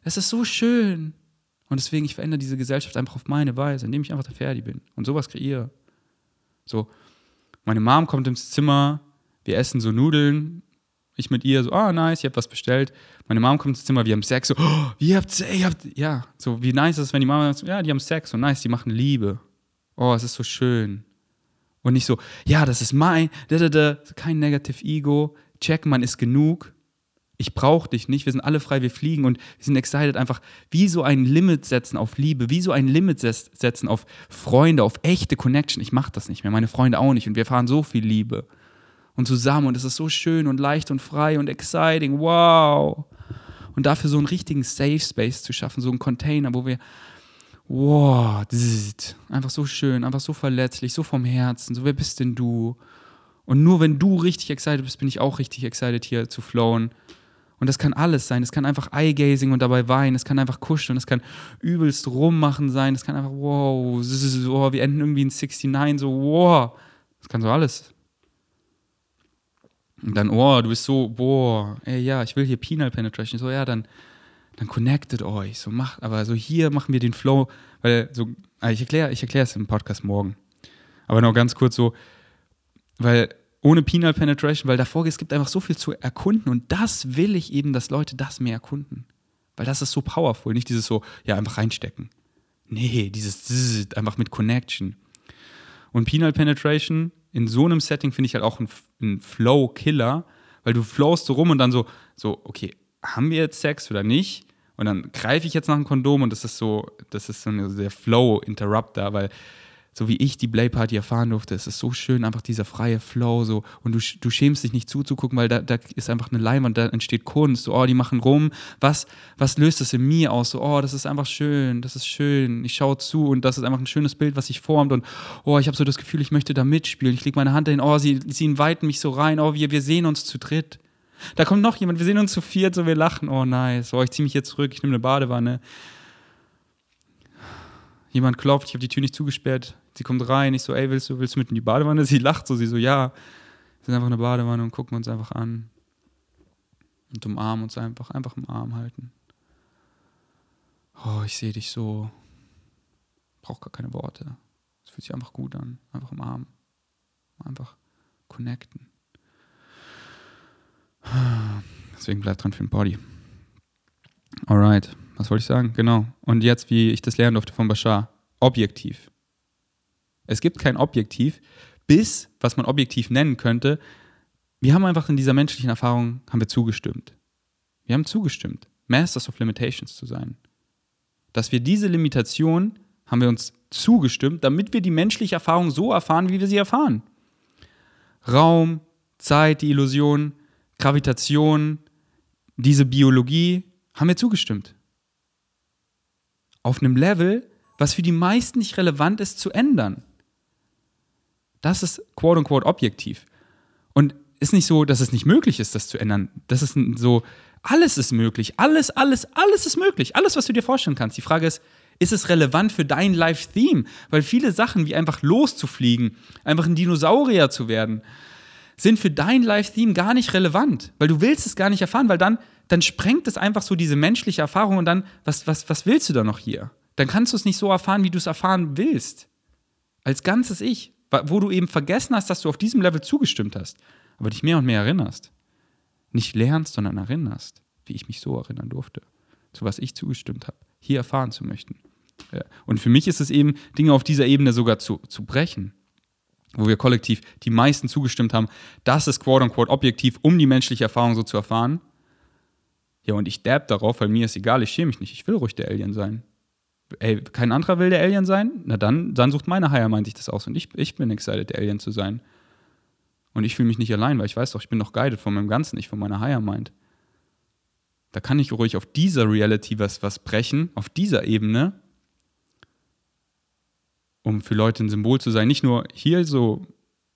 es ist so schön. Und deswegen, ich verändere diese Gesellschaft einfach auf meine Weise, indem ich einfach der Ferdi bin und sowas kreiere. So, meine Mom kommt ins Zimmer, wir essen so Nudeln, ich mit ihr so, ah, oh, nice, ich hab was bestellt. Meine Mom kommt ins Zimmer, wir haben Sex, so, oh, wie habt ihr, ihr habt, ja, so, wie nice ist es, wenn die Mama sagt, ja, die haben Sex, so nice, die machen Liebe. Oh, es ist so schön. Und nicht so, ja, das ist mein, da, da, da, kein Negative Ego, check, man ist genug, ich brauche dich nicht, wir sind alle frei, wir fliegen und wir sind excited, einfach wie so ein Limit setzen auf Liebe, wie so ein Limit setzen auf Freunde, auf echte Connection. Ich mache das nicht mehr, meine Freunde auch nicht und wir erfahren so viel Liebe und zusammen und es ist so schön und leicht und frei und exciting, wow. Und dafür so einen richtigen Safe Space zu schaffen, so einen Container, wo wir, wow, einfach so schön, einfach so verletzlich, so vom Herzen, so wer bist denn du? Und nur wenn du richtig excited bist, bin ich auch richtig excited hier zu flowen. Und das kann alles sein. Es kann einfach Eye-Gazing und dabei weinen. Es kann einfach kuscheln. Es kann übelst rummachen sein. Es kann einfach, wow, oh, wir enden irgendwie in 69, so, wow. Das kann so alles. Und dann, oh, du bist so, boah, ey, ja, ich will hier Penal Penetration. So, ja, dann, dann connectet euch. So, macht, aber so hier machen wir den Flow, weil so, ah, ich erkläre ich es im Podcast morgen. Aber noch ganz kurz so, weil ohne Penal Penetration, weil davor es gibt einfach so viel zu erkunden und das will ich eben, dass Leute das mehr erkunden. Weil das ist so powerful, nicht dieses so, ja, einfach reinstecken. Nee, dieses einfach mit Connection. Und Penal Penetration in so einem Setting finde ich halt auch ein, ein Flow-Killer, weil du flowst so rum und dann so, so, okay, haben wir jetzt Sex oder nicht? Und dann greife ich jetzt nach einem Kondom und das ist so, das ist so der Flow-Interrupter, weil so wie ich die Play Party erfahren durfte, es ist so schön, einfach dieser freie Flow so. Und du, du schämst dich nicht zuzugucken, weil da, da ist einfach eine Leinwand, da entsteht Kunst, so, oh, die machen rum, was, was löst das in mir aus, so, oh, das ist einfach schön, das ist schön, ich schaue zu und das ist einfach ein schönes Bild, was sich formt. Und, oh, ich habe so das Gefühl, ich möchte da mitspielen, ich lege meine Hand dahin, oh, sie, sie weiten mich so rein, oh, wir, wir sehen uns zu dritt. Da kommt noch jemand, wir sehen uns zu viert, so wir lachen, oh nice, oh, ich ziehe mich jetzt zurück, ich nehme eine Badewanne. Jemand klopft, ich habe die Tür nicht zugesperrt, Sie kommt rein, ich so, ey, willst du, willst du mit in die Badewanne? Sie lacht so, sie so, ja. Wir sind einfach in der Badewanne und gucken uns einfach an. Und umarmen uns einfach, einfach im Arm halten. Oh, ich sehe dich so. Brauch gar keine Worte. Es fühlt sich einfach gut an. Einfach im Arm. Einfach connecten. Deswegen bleibt dran für den Body. Alright, was wollte ich sagen? Genau. Und jetzt, wie ich das lernen durfte von Bashar. Objektiv. Es gibt kein Objektiv, bis, was man objektiv nennen könnte, wir haben einfach in dieser menschlichen Erfahrung, haben wir zugestimmt. Wir haben zugestimmt, Masters of Limitations zu sein. Dass wir diese Limitation, haben wir uns zugestimmt, damit wir die menschliche Erfahrung so erfahren, wie wir sie erfahren. Raum, Zeit, die Illusion, Gravitation, diese Biologie, haben wir zugestimmt. Auf einem Level, was für die meisten nicht relevant ist, zu ändern. Das ist quote unquote objektiv. Und ist nicht so, dass es nicht möglich ist, das zu ändern. Das ist so, alles ist möglich. Alles, alles, alles ist möglich. Alles, was du dir vorstellen kannst. Die Frage ist, ist es relevant für dein Live-Theme? Weil viele Sachen, wie einfach loszufliegen, einfach ein Dinosaurier zu werden, sind für dein Live-Theme gar nicht relevant. Weil du willst es gar nicht erfahren, weil dann dann sprengt es einfach so diese menschliche Erfahrung und dann, was, was, was willst du da noch hier? Dann kannst du es nicht so erfahren, wie du es erfahren willst. Als ganzes Ich, wo du eben vergessen hast, dass du auf diesem Level zugestimmt hast, aber dich mehr und mehr erinnerst. Nicht lernst, sondern erinnerst, wie ich mich so erinnern durfte, zu was ich zugestimmt habe, hier erfahren zu möchten. Und für mich ist es eben, Dinge auf dieser Ebene sogar zu, zu brechen wo wir kollektiv die meisten zugestimmt haben, das ist quote-unquote objektiv, um die menschliche Erfahrung so zu erfahren. Ja, und ich dab darauf, weil mir ist egal, ich schäme mich nicht, ich will ruhig der Alien sein. Ey, kein anderer will der Alien sein? Na dann, dann sucht meine Higher Mind sich das aus und ich, ich bin excited, der Alien zu sein. Und ich fühle mich nicht allein, weil ich weiß doch, ich bin doch guided von meinem Ganzen, nicht von meiner Higher Mind. Da kann ich ruhig auf dieser Reality was, was brechen, auf dieser Ebene, um für Leute ein Symbol zu sein. Nicht nur hier so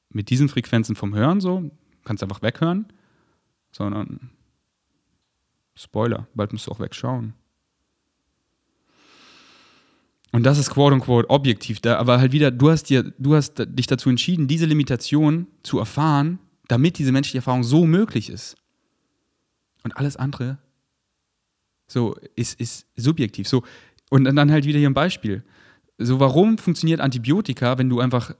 mit diesen Frequenzen vom Hören so, kannst einfach weghören, sondern Spoiler, bald musst du auch wegschauen. Und das ist quote unquote objektiv, da, aber halt wieder, du hast, dir, du hast dich dazu entschieden, diese Limitation zu erfahren, damit diese menschliche Erfahrung so möglich ist. Und alles andere so ist, ist subjektiv. So, und dann halt wieder hier ein Beispiel. So, warum funktioniert Antibiotika, wenn du einfach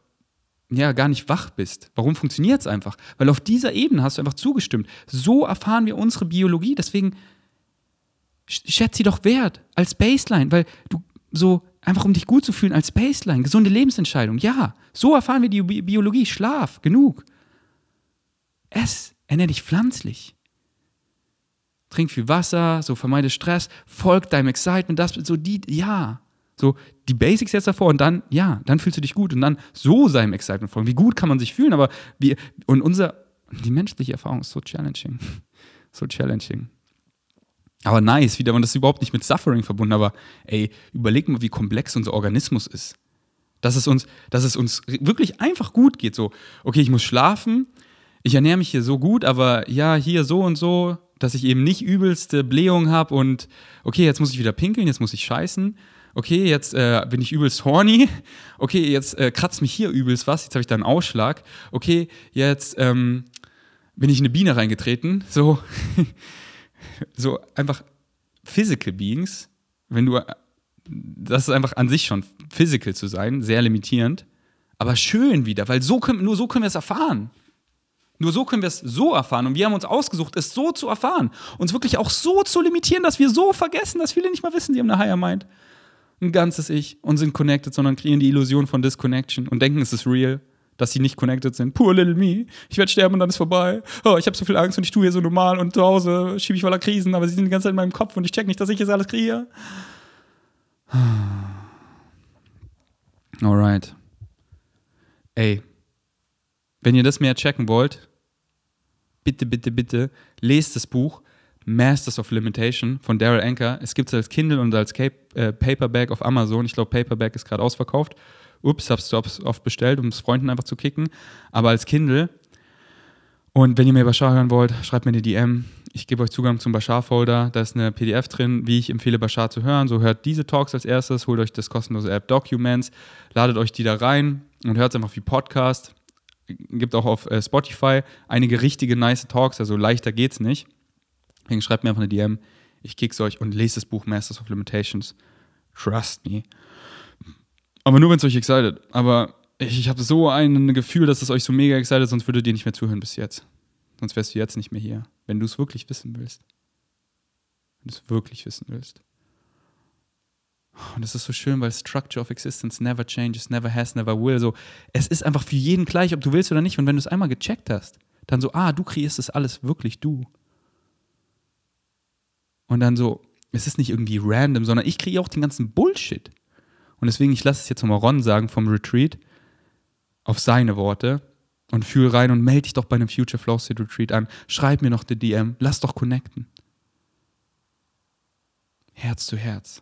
ja gar nicht wach bist? Warum funktioniert es einfach? Weil auf dieser Ebene hast du einfach zugestimmt. So erfahren wir unsere Biologie. Deswegen schätze sie doch wert als Baseline, weil du so einfach um dich gut zu fühlen als Baseline, gesunde Lebensentscheidung. Ja, so erfahren wir die Bi Biologie. Schlaf, genug. Ess, ernähr dich pflanzlich. Trink viel Wasser, so vermeide Stress, folg deinem Excitement, das so die ja. So die Basics jetzt davor und dann, ja, dann fühlst du dich gut und dann so seinem Excitement folgen. Wie gut kann man sich fühlen, aber wie, und unser, die menschliche Erfahrung ist so challenging. *laughs* So challenging. Aber nice, wieder, und das überhaupt nicht mit Suffering verbunden, aber ey, überleg mal, wie komplex unser Organismus ist. Dass es uns, dass es uns wirklich einfach gut geht. So, okay, ich muss schlafen, ich ernähre mich hier so gut, aber ja, hier so und so, dass ich eben nicht übelste Blähung habe und okay, jetzt muss ich wieder pinkeln, jetzt muss ich scheißen okay, jetzt äh, bin ich übelst horny, *laughs* okay, jetzt äh, kratzt mich hier übelst was, jetzt habe ich da einen Ausschlag, okay, jetzt ähm, bin ich in eine Biene reingetreten, so, *laughs* *laughs* so einfach physical beings, wenn du, das ist einfach an sich schon physical zu sein, sehr limitierend, aber schön wieder, weil so können, nur so können wir es erfahren. Nur so können wir es so erfahren. Und wir haben uns ausgesucht, es so zu erfahren. Uns wirklich auch so zu limitieren, dass wir so vergessen, dass viele nicht mal wissen, sie haben eine Higher Mind ein ganzes Ich und sind connected, sondern kreieren die Illusion von Disconnection und denken, es ist real, dass sie nicht connected sind. Poor little me. Ich werde sterben und dann ist vorbei. Oh, ich habe so viel Angst und ich tue hier so normal und zu Hause schiebe ich voller Krisen, aber sie sind die ganze Zeit in meinem Kopf und ich check nicht, dass ich jetzt alles kriege. *sighs* Alright. Ey, wenn ihr das mehr checken wollt, bitte, bitte, bitte, lest das Buch. Masters of Limitation von Daryl Anker. Es gibt es als Kindle und als äh, Paperback auf Amazon. Ich glaube, Paperback ist gerade ausverkauft. Ups, hab's oft bestellt, um es Freunden einfach zu kicken. Aber als Kindle. Und wenn ihr mehr Bashar hören wollt, schreibt mir eine DM. Ich gebe euch Zugang zum Bashar-Folder. Da ist eine PDF drin, wie ich empfehle, Bashar zu hören. So hört diese Talks als erstes, holt euch das kostenlose App Documents, ladet euch die da rein und hört es einfach wie Podcast. Gibt auch auf äh, Spotify einige richtige nice Talks, also leichter geht's nicht. Deswegen schreibt mir einfach eine DM. Ich kick's euch und lest das Buch Masters of Limitations. Trust me. Aber nur, wenn es euch excited. Aber ich, ich habe so ein Gefühl, dass es euch so mega excited, sonst würdet ihr nicht mehr zuhören bis jetzt. Sonst wärst du jetzt nicht mehr hier. Wenn du es wirklich wissen willst. Wenn du es wirklich wissen willst. Und das ist so schön, weil Structure of Existence never changes, never has, never will. So, es ist einfach für jeden gleich, ob du willst oder nicht. Und wenn du es einmal gecheckt hast, dann so, ah, du kreierst das alles wirklich du. Und dann so, es ist nicht irgendwie random, sondern ich kriege auch den ganzen Bullshit. Und deswegen, ich lasse es jetzt nochmal Ron sagen vom Retreat auf seine Worte und fühl rein und melde dich doch bei einem Future Flow State Retreat an. Schreib mir noch die DM, lass doch connecten. Herz zu Herz.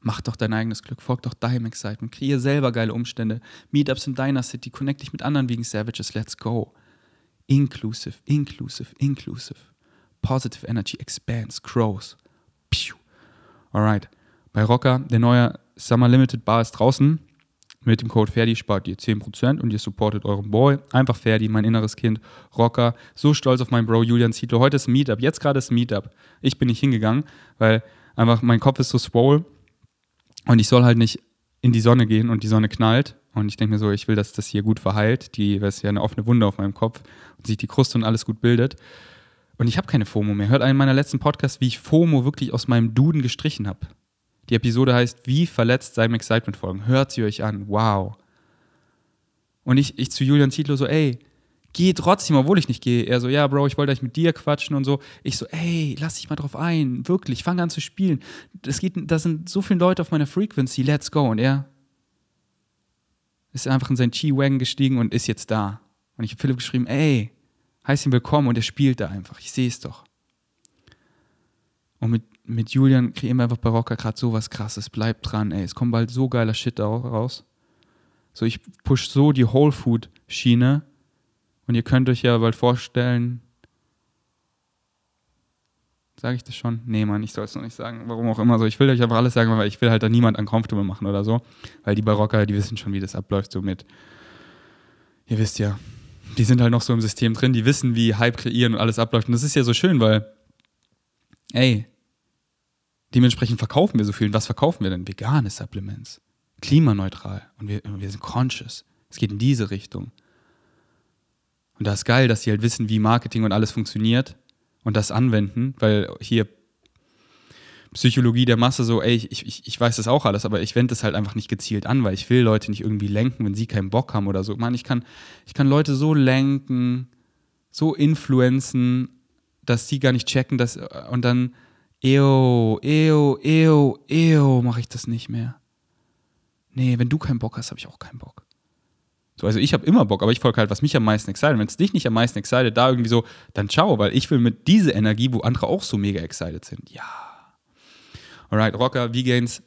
Mach doch dein eigenes Glück, folg doch deinem Excitement, kreier selber geile Umstände, Meetups in deiner City, connect dich mit anderen wegen Savages, let's go. Inclusive, inclusive, inclusive. Positive Energy expands, grows. Pew. Alright. Bei Rocker, der neue Summer Limited Bar ist draußen. Mit dem Code Ferdi spart ihr 10% und ihr supportet euren Boy. Einfach Ferdi, mein inneres Kind, Rocker. So stolz auf meinen Bro Julian Zietlow. Heute ist Meetup, jetzt gerade ist Meetup. Ich bin nicht hingegangen, weil einfach mein Kopf ist so swole und ich soll halt nicht in die Sonne gehen und die Sonne knallt. Und ich denke mir so, ich will, dass das hier gut verheilt. Die, ist ja eine offene Wunde auf meinem Kopf und sich die Kruste und alles gut bildet. Und ich habe keine FOMO mehr. Hört einen meiner letzten Podcasts, wie ich FOMO wirklich aus meinem Duden gestrichen habe. Die Episode heißt Wie verletzt seinem Excitement folgen. Hört sie euch an. Wow. Und ich, ich zu Julian Zietlow so, ey, geh trotzdem, obwohl ich nicht gehe. Er so, ja, Bro, ich wollte eigentlich mit dir quatschen und so. Ich so, ey, lass dich mal drauf ein. Wirklich, fang an zu spielen. Das geht, da sind so viele Leute auf meiner Frequency. Let's go. Und er ist einfach in sein Chi-Wagon gestiegen und ist jetzt da. Und ich habe Philipp geschrieben, ey, heiß ihn willkommen und er spielt da einfach. Ich sehe es doch. Und mit mit Julian kreieren wir einfach bei Rocker gerade so was krasses. Bleibt dran, ey. Es kommt bald so geiler Shit raus. So, ich push so die Whole Food Schiene. Und ihr könnt euch ja bald vorstellen. Sage ich das schon? Nee, Mann, ich soll es noch nicht sagen. Warum auch immer so. Ich will euch einfach alles sagen, weil ich will halt da niemand uncomfortable machen oder so. Weil die Barocker, die wissen schon, wie das abläuft, so mit. Ihr wisst ja, die sind halt noch so im System drin, die wissen, wie Hype kreieren und alles abläuft. Und das ist ja so schön, weil, ey, Dementsprechend verkaufen wir so viel. Und was verkaufen wir denn? Vegane Supplements. Klimaneutral. Und wir, wir sind conscious. Es geht in diese Richtung. Und da ist geil, dass die halt wissen, wie Marketing und alles funktioniert und das anwenden, weil hier Psychologie der Masse so, ey, ich, ich, ich weiß das auch alles, aber ich wende das halt einfach nicht gezielt an, weil ich will Leute nicht irgendwie lenken, wenn sie keinen Bock haben oder so. Man, ich kann, ich kann Leute so lenken, so influenzen, dass sie gar nicht checken, dass, und dann Ew, ew, ew, ew, mache ich das nicht mehr. Nee, wenn du keinen Bock hast, habe ich auch keinen Bock. So, also ich habe immer Bock, aber ich folge halt, was mich am meisten excited. Wenn es dich nicht am meisten excited, da irgendwie so, dann ciao, weil ich will mit dieser Energie, wo andere auch so mega excited sind. Ja. Alright, Rocker, V-Gains,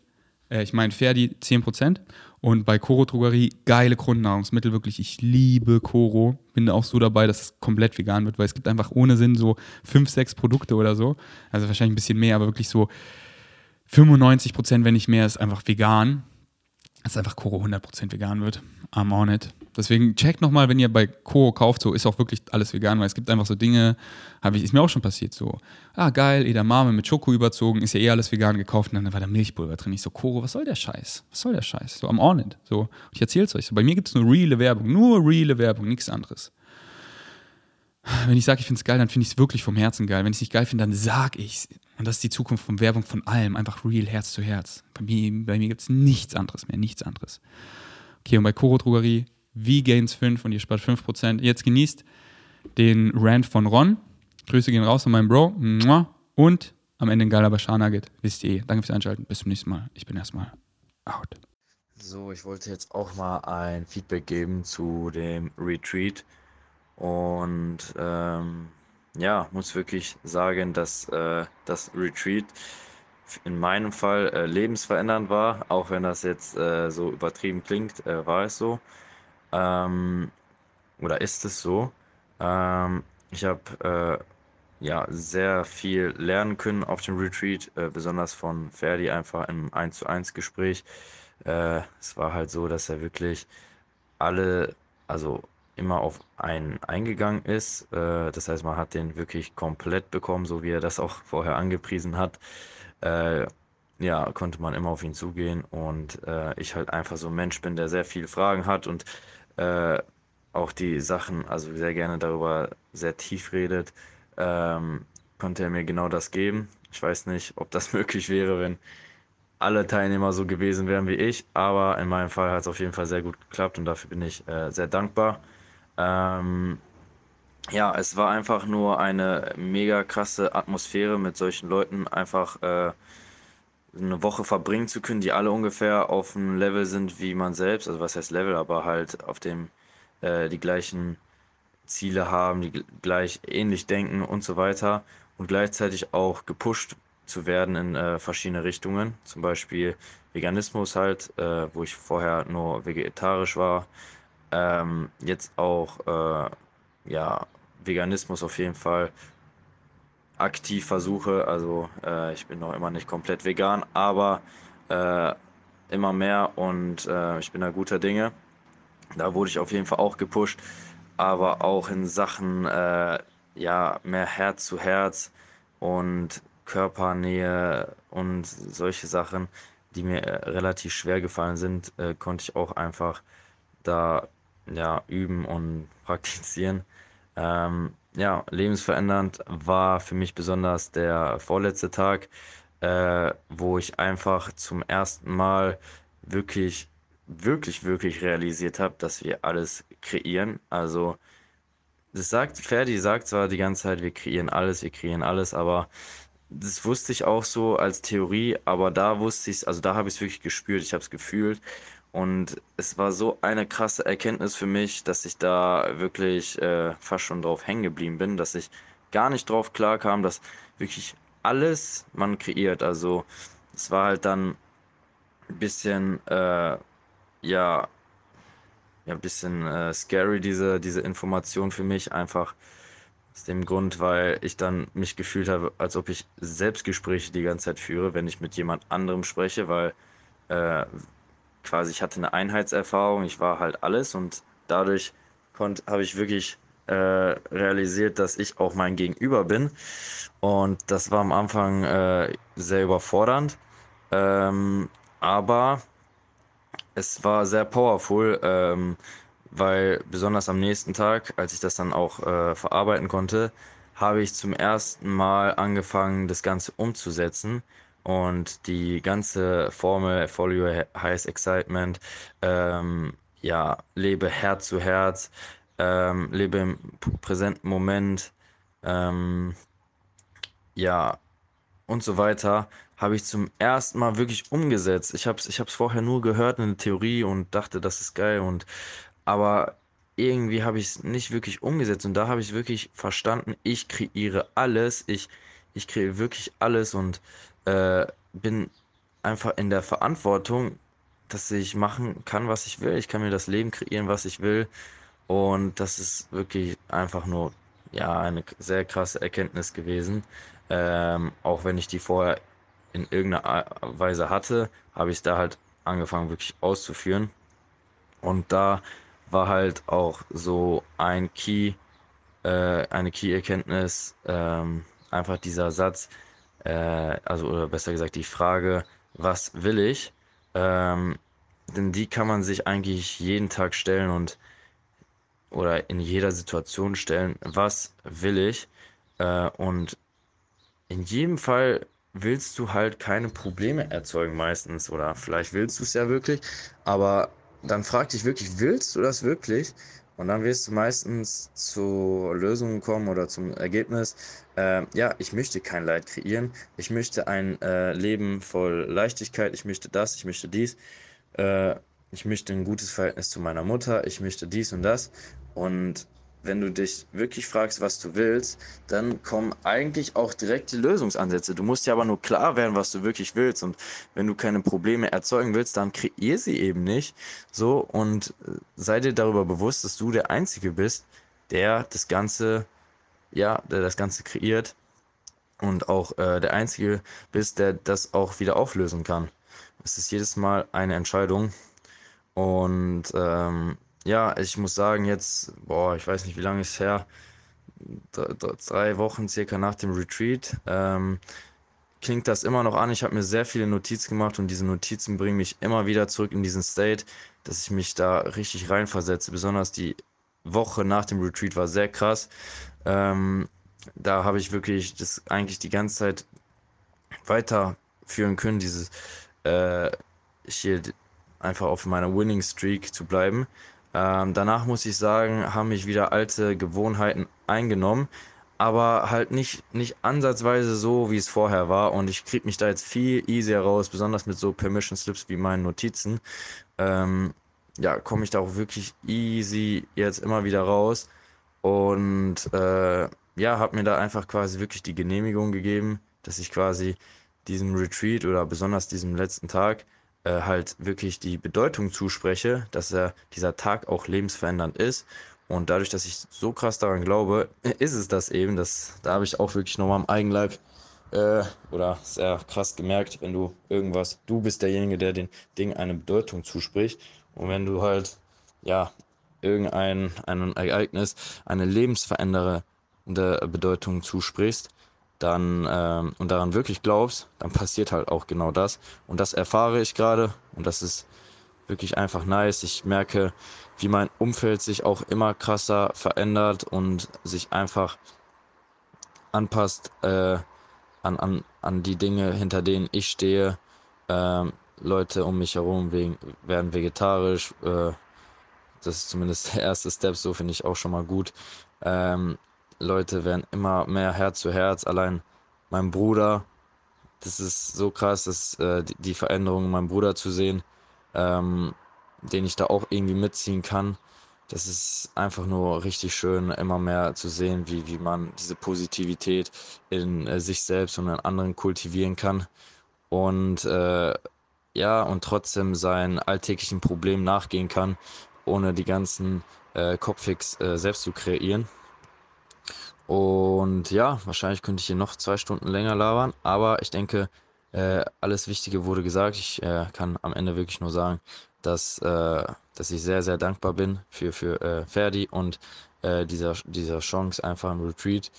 äh, ich meine Ferdi 10%. Und bei Coro Drogerie geile Grundnahrungsmittel, wirklich. Ich liebe Coro. Bin auch so dabei, dass es komplett vegan wird, weil es gibt einfach ohne Sinn so fünf, sechs Produkte oder so. Also wahrscheinlich ein bisschen mehr, aber wirklich so 95 Prozent, wenn nicht mehr, ist einfach vegan dass einfach Koro 100% vegan wird. I'm on it. Deswegen checkt nochmal, wenn ihr bei Koro kauft, so ist auch wirklich alles vegan, weil es gibt einfach so Dinge, ich, ist mir auch schon passiert, so, ah geil, Edamame mit Schoko überzogen, ist ja eh alles vegan gekauft und dann war da Milchpulver drin. Ich so, Koro, was soll der Scheiß? Was soll der Scheiß? So, I'm on. So, ich erzähl's euch. So, bei mir gibt es nur reale Werbung, nur reale Werbung, nichts anderes. Wenn ich sage, ich finde es geil, dann finde ich es wirklich vom Herzen geil. Wenn ich es nicht geil finde, dann sag ich's. Und das ist die Zukunft von Werbung von allem. Einfach real, Herz zu Herz. Bei mir, bei mir gibt es nichts anderes mehr, nichts anderes. Okay, und bei Koro Drogerie, V-Gains 5 und ihr spart 5%. Jetzt genießt den Rant von Ron. Grüße gehen raus von meinem Bro. Und am Ende ein geiler Bashar-Nugget. Wisst ihr eh. Danke fürs Einschalten. Bis zum nächsten Mal. Ich bin erstmal out.
So, ich wollte jetzt auch mal ein Feedback geben zu dem Retreat. Und ähm, ja, muss wirklich sagen, dass äh, das Retreat in meinem Fall äh, lebensverändernd war, auch wenn das jetzt äh, so übertrieben klingt, äh, war es so. Ähm, oder ist es so? Ähm, ich habe äh, ja sehr viel lernen können auf dem Retreat, äh, besonders von Ferdi einfach im 1 zu 1 Gespräch. es war halt so, dass er wirklich alle, also immer auf einen eingegangen ist. Äh, das heißt, man hat den wirklich komplett bekommen, so wie er das auch *laughs* vorher angepriesen hat. Äh, ja, konnte man immer auf ihn zugehen und äh, ich halt einfach so ein Mensch bin, der sehr viele Fragen hat und äh, auch die Sachen, also sehr gerne darüber sehr tief redet, ähm, konnte er mir genau das geben. Ich weiß nicht, ob das *laughs* möglich wäre, wenn alle Teilnehmer so gewesen wären wie ich, aber in meinem Fall hat es auf jeden Fall sehr gut geklappt und dafür bin ich äh, sehr dankbar. Ähm, ja, es war einfach nur eine mega krasse Atmosphäre mit solchen Leuten einfach äh, eine Woche verbringen zu können, die alle ungefähr auf dem Level sind wie man selbst. Also was heißt Level, aber halt auf dem äh, die gleichen Ziele haben, die gleich ähnlich denken und so weiter und gleichzeitig auch gepusht zu werden in äh, verschiedene Richtungen. Zum Beispiel Veganismus halt, äh, wo ich vorher nur vegetarisch war, ähm, jetzt auch äh, ja, Veganismus auf jeden Fall aktiv versuche. Also äh, ich bin noch immer nicht komplett vegan, aber äh, immer mehr und äh, ich bin da guter Dinge. Da wurde ich auf jeden Fall auch gepusht, aber auch in Sachen äh, ja mehr Herz zu Herz und Körpernähe und solche Sachen, die mir äh, relativ schwer gefallen sind, äh, konnte ich auch einfach da ja üben und *laughs* praktizieren. Ähm, ja, lebensverändernd war für mich besonders der vorletzte Tag, äh, wo ich einfach zum ersten Mal wirklich, wirklich, wirklich realisiert habe, dass wir alles kreieren. Also, das sagt, Ferdi sagt zwar die ganze Zeit, wir kreieren alles, wir kreieren alles, aber das wusste ich auch so als Theorie, aber da wusste ich es, also da habe ich es wirklich gespürt, ich habe es gefühlt. Und es war so eine krasse Erkenntnis für mich, dass ich da wirklich äh, fast schon drauf hängen geblieben bin, dass ich gar nicht drauf klar kam, dass wirklich alles man kreiert. Also es war halt dann ein bisschen, äh, ja, ja, ein bisschen äh, scary, diese, diese Information für mich. Einfach aus dem Grund, weil ich dann mich gefühlt habe, als ob ich Selbstgespräche die ganze Zeit führe, wenn ich mit jemand anderem spreche, weil äh, quasi ich hatte eine Einheitserfahrung, ich war halt alles und dadurch habe ich wirklich äh, realisiert, dass ich auch mein Gegenüber bin. Und das war am Anfang äh, sehr überfordernd. Ähm, aber es war sehr powerful, ähm, weil besonders am nächsten Tag, als ich das dann auch äh, verarbeiten konnte, habe ich zum ersten Mal angefangen, das Ganze umzusetzen und die ganze Formel Follow Your Highest Excitement, ähm, ja, lebe Herz zu Herz, ähm, lebe im präsenten Moment, ähm, ja, und so weiter, habe ich zum ersten Mal wirklich umgesetzt. Ich habe es ich vorher nur gehört in der Theorie und dachte, das ist geil und aber irgendwie habe ich es nicht wirklich umgesetzt und da habe ich wirklich verstanden, ich kreiere alles, ich, ich kreiere wirklich alles und äh, bin einfach in der Verantwortung, dass ich machen kann, was ich will. Ich kann mir das Leben kreieren, was ich will. Und das ist wirklich einfach nur ja eine sehr krasse Erkenntnis gewesen. Ähm, auch wenn ich die vorher in irgendeiner Weise hatte, habe ich da halt angefangen wirklich auszuführen. Und da war halt auch so ein Key, äh, eine Key-Erkenntnis, ähm, einfach dieser Satz, äh, also oder besser gesagt die Frage, was will ich? Ähm, denn die kann man sich eigentlich jeden Tag stellen und oder in jeder Situation stellen, was will ich? Äh, und in jedem Fall willst du halt keine Probleme erzeugen meistens oder vielleicht willst du es ja wirklich, aber dann frag dich wirklich, willst du das wirklich? Und dann wirst du meistens zu Lösungen kommen oder zum Ergebnis, äh, ja, ich möchte kein Leid kreieren, ich möchte ein äh, Leben voll Leichtigkeit, ich möchte das, ich möchte dies, äh, ich möchte ein gutes Verhältnis zu meiner Mutter, ich möchte dies und das. Und wenn du dich wirklich fragst, was du willst, dann kommen eigentlich auch direkt die Lösungsansätze. Du musst dir aber nur klar werden, was du wirklich willst. Und wenn du keine Probleme erzeugen willst, dann kreier sie eben nicht. So und äh, sei dir darüber bewusst, dass du der Einzige bist, der das Ganze, ja, der das Ganze kreiert und auch äh, der Einzige bist, der das auch wieder auflösen kann. Es ist jedes Mal eine Entscheidung. Und ähm, ja, ich muss sagen, jetzt, boah, ich weiß nicht, wie lange ist her, drei Wochen circa nach dem Retreat, ähm, klingt das immer noch an. Ich habe mir sehr viele Notizen gemacht und diese Notizen bringen mich immer wieder zurück in diesen State, dass ich mich da richtig reinversetze. Besonders die Woche nach dem Retreat war sehr krass. Ähm, da habe ich wirklich das eigentlich die ganze Zeit weiterführen können, dieses äh, hier einfach auf meiner Winning Streak zu bleiben. Ähm, danach muss ich sagen, haben mich wieder alte Gewohnheiten eingenommen, aber halt nicht, nicht ansatzweise so, wie es vorher war. Und ich kriege mich da jetzt viel easier raus, besonders mit so Permission Slips wie meinen Notizen. Ähm, ja, komme ich da auch wirklich easy jetzt immer wieder raus. Und äh, ja, habe mir da einfach quasi wirklich die Genehmigung gegeben, dass ich quasi diesem Retreat oder besonders diesem letzten Tag äh, halt wirklich die Bedeutung zuspreche, dass er dieser Tag auch lebensverändernd ist. Und dadurch, dass ich so krass daran glaube, ist es das eben. Das, da habe ich auch wirklich nochmal im Eigenleib äh, oder sehr krass gemerkt, wenn du irgendwas, du bist derjenige, der den Ding eine Bedeutung zuspricht. Und wenn du halt, ja, irgendein ein Ereignis eine lebensverändernde Bedeutung zusprichst, dann ähm, und daran wirklich glaubst, dann passiert halt auch genau das. Und das erfahre ich gerade und das ist wirklich einfach nice. Ich merke, wie mein Umfeld sich auch immer krasser verändert und sich einfach anpasst äh, an, an, an die Dinge, hinter denen ich stehe. Ähm, Leute um mich herum wegen, werden vegetarisch. Äh, das ist zumindest der erste Step, so finde ich auch schon mal gut. Ähm, Leute werden immer mehr Herz zu Herz. Allein mein Bruder, das ist so krass, dass, äh, die, die Veränderung in meinem Bruder zu sehen ähm, den ich da auch irgendwie mitziehen kann. Das ist einfach nur richtig schön, immer mehr zu sehen, wie, wie man diese Positivität in äh, sich selbst und in anderen kultivieren kann. Und äh, ja, und trotzdem seinen alltäglichen Problemen nachgehen kann, ohne die ganzen äh, Kopfix äh, selbst zu kreieren. Und ja, wahrscheinlich könnte ich hier noch zwei Stunden länger labern, aber ich denke, äh, alles Wichtige wurde gesagt. Ich äh, kann am Ende wirklich nur sagen, dass, äh, dass ich sehr, sehr dankbar bin für, für äh, Ferdi und äh, dieser, dieser Chance einfach im Retreat.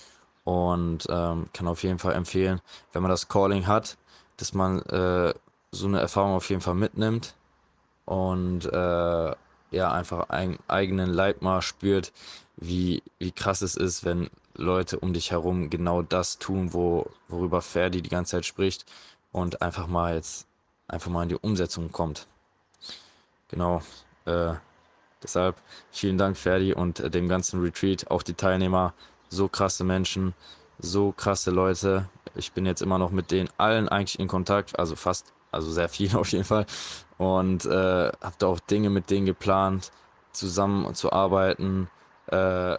Und ähm, kann auf jeden Fall empfehlen, wenn man das Calling hat, dass man äh, so eine Erfahrung auf jeden Fall mitnimmt und ja, einfach einen eigenen Leib mal spürt, wie, wie krass es ist, wenn Leute um dich herum genau das tun, wo, worüber Ferdi die ganze Zeit spricht und einfach mal jetzt einfach mal in die Umsetzung kommt. Genau. Äh, deshalb vielen Dank, Ferdi, und äh, dem ganzen Retreat, auch die Teilnehmer, so krasse Menschen, so krasse Leute. Ich bin jetzt immer noch mit denen allen eigentlich in Kontakt, also fast, also sehr viel *laughs* auf jeden Fall. Und äh, habe da auch Dinge mit denen geplant, zusammen zu arbeiten. Äh,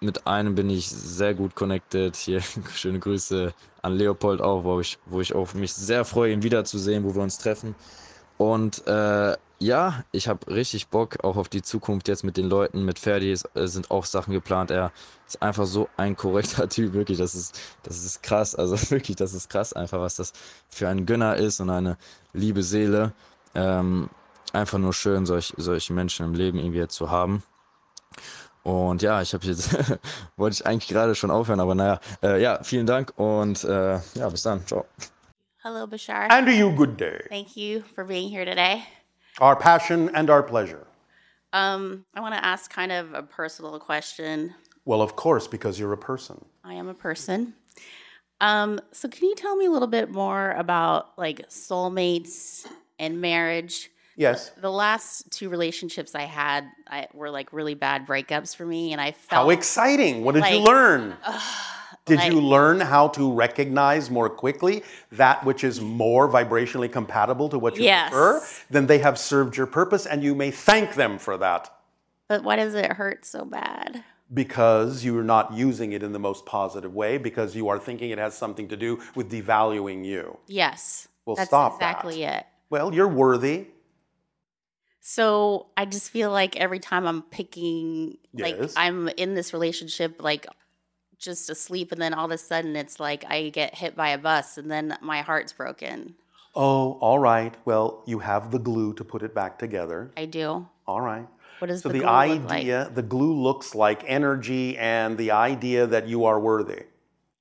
mit einem bin ich sehr gut connected. Hier *laughs* schöne Grüße an Leopold auch, wo ich, wo ich auch mich sehr freue, ihn wiederzusehen, wo wir uns treffen. Und äh, ja, ich habe richtig Bock auch auf die Zukunft jetzt mit den Leuten, mit Ferdi es, äh, sind auch Sachen geplant. Er ist einfach so ein korrekter *laughs* Typ, wirklich, das ist, das ist krass. Also *laughs* wirklich, das ist krass einfach, was das für ein Gönner ist und eine liebe Seele. Ähm, einfach nur schön, solch, solche Menschen im Leben irgendwie zu haben. Und ja, ich habe jetzt, *laughs* wollte ich eigentlich gerade schon aufhören, aber naja, äh, ja, vielen Dank und äh, ja, bis dann. Ciao.
Hello, Bashar.
And you, good day.
Thank you for being here today.
Our passion and our pleasure.
Um, I want to ask kind of a personal question.
Well, of course, because you're a person.
I am a person. Um, so can you tell me a little bit more about like soulmates and marriage?
Yes.
The last two relationships I had I, were like really bad breakups for me, and I felt
How exciting. What did you
like-
learn? Did you learn how to recognize more quickly that which is more vibrationally compatible to what you
Yes.
prefer? Then they have served your purpose and you may thank them for that
But why does it hurt so bad?
because you're not using it in the most positive way because you are thinking it has something to do with devaluing you.
Yes.
Well,
that's
stop that.
exactly it.
Well, you're worthy.
So I just feel like every time I'm picking, like I'm in this relationship, like just asleep, and then all of a sudden it's like I get hit by a bus, and then my heart's broken.
Oh, all right. Well, you have the glue to put it back together.
I do.
All right.
What does
So
the,
the,
glue look like?
idea, the glue looks like energy and the idea that you are worthy.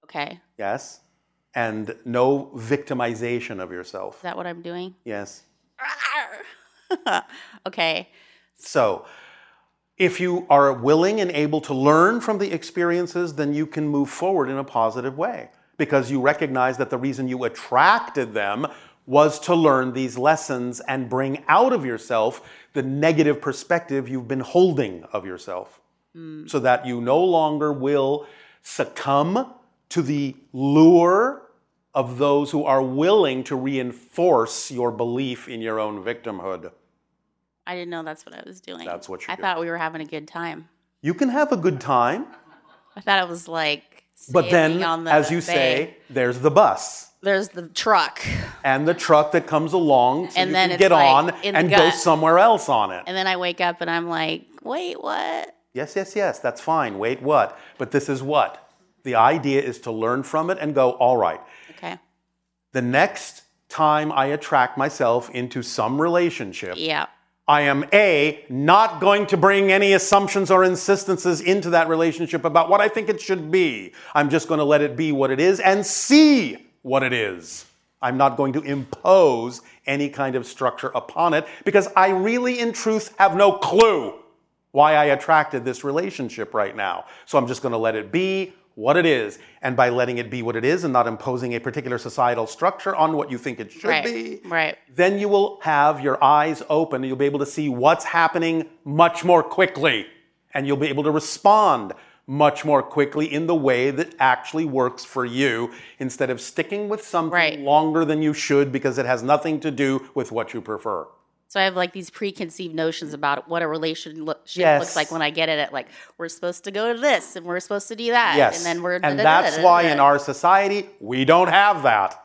Okay,
Yes? And no victimization of yourself.
is that what I'm doing?
Yes. *laughs*
okay,
So, if you are willing and able to learn from the experiences, then you can move forward in a positive way because you recognize that the reason you attracted them was to learn these lessons and bring out of yourself the negative perspective you've been holding of yourself mm. so that you no longer will succumb to the lure of those who are willing to reinforce your belief in your own victimhood.
I didn't know that's what I was doing.
That's what you're
I thought we were having a good time.
You can have a good time,
I thought it was like.
but then,
on the
as you
bay.
say, there's the bus
there's the truck,
and the truck that comes along so
And
you
then
can get
like
on and go somewhere else on it.
and then I wake up and I'm like, wait, what?
Yes, yes, yes, that's fine. Wait, what? But this is what? The idea is to learn from it and go, all right,
Okay.
the next time I attract myself into some relationship,
Yeah.
I am A, not going to bring any assumptions or insistences into that relationship about what I think it should be. I'm just going to let it be what it is and see what it is. I'm not going to impose any kind of structure upon it because I really, in truth, have no clue why I attracted this relationship right now. So I'm just going to let it be what it is. And by letting it be what it is and not imposing a particular societal structure on what you think it should
Right.
be,
Right.
then you will have your eyes open and you'll be able to see what's happening much more quickly. And you'll be able to respond much more quickly in the way that actually works for you instead of sticking with something
Right.
longer than you should because it has nothing to do with what you prefer.
So I have like these preconceived notions about what a relationship
Yes.
looks like when I get it at like we're supposed to go to this and we're supposed to do that
Yes.
and then we're
and that's why in our society, we don't have that.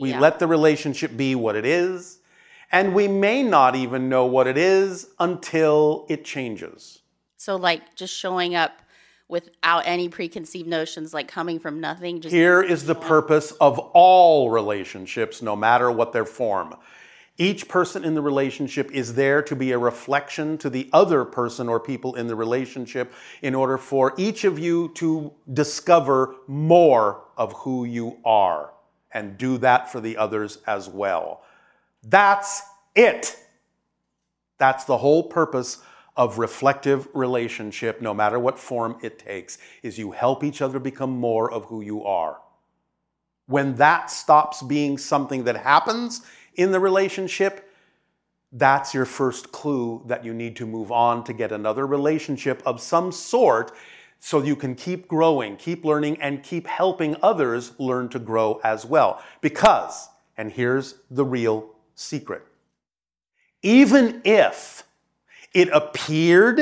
We
Yeah.
let the relationship be what it is, and we may not even know what it is until it changes.
so like just showing up without any preconceived notions like coming from nothing just
Here is the purpose of all relationships, no matter what their form. Each person in the relationship is there to be a reflection to the other person or people in the relationship in order for each of you to discover more of who you are and do that for the others as well. That's it. That's the whole purpose of reflective relationship, no matter what form it takes, is you help each other become more of who you are. When that stops being something that happens in the relationship, that's your first clue that you need to move on to get another relationship of some sort so you can keep growing, keep learning, and keep helping others learn to grow as well. Because, and here's the real secret even if it appeared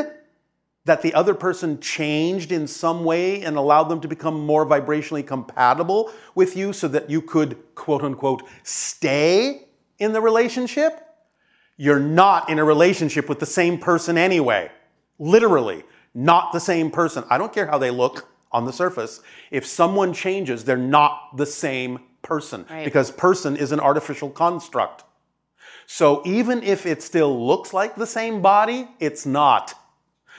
that the other person changed in some way and allowed them to become more vibrationally compatible with you so that you could, quote unquote, stay in the relationship, you're not in a relationship with the same person anyway. Literally, not the same person. I don't care how they look on the surface. If someone changes, they're not the same person
Right.
because person is an artificial construct. So even if it still looks like the same body, it's not.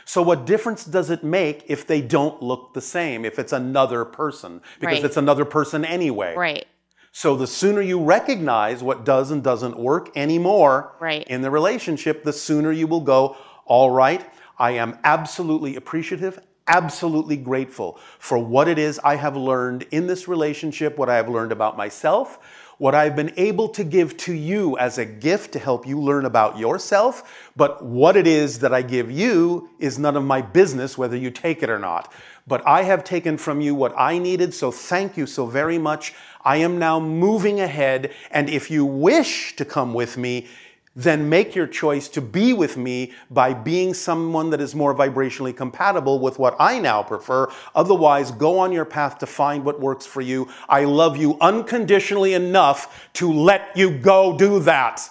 So what difference does it make if they don't look the same, if it's another person? Because
Right.
it's another person anyway.
right
So the sooner you recognize what does and doesn't work anymore
Right.
in the relationship, the sooner you will go, all right, I am absolutely appreciative, absolutely grateful for what it is I have learned in this relationship, what I have learned about myself, what I've been able to give to you as a gift to help you learn about yourself. But what it is that I give you is none of my business whether you take it or not. But I have taken from you what I needed, so thank you so very much. I am now moving ahead, and if you wish to come with me, then make your choice to be with me by being someone that is more vibrationally compatible with what I now prefer. Otherwise, go on your path to find what works for you. I love you unconditionally enough to let you go do that.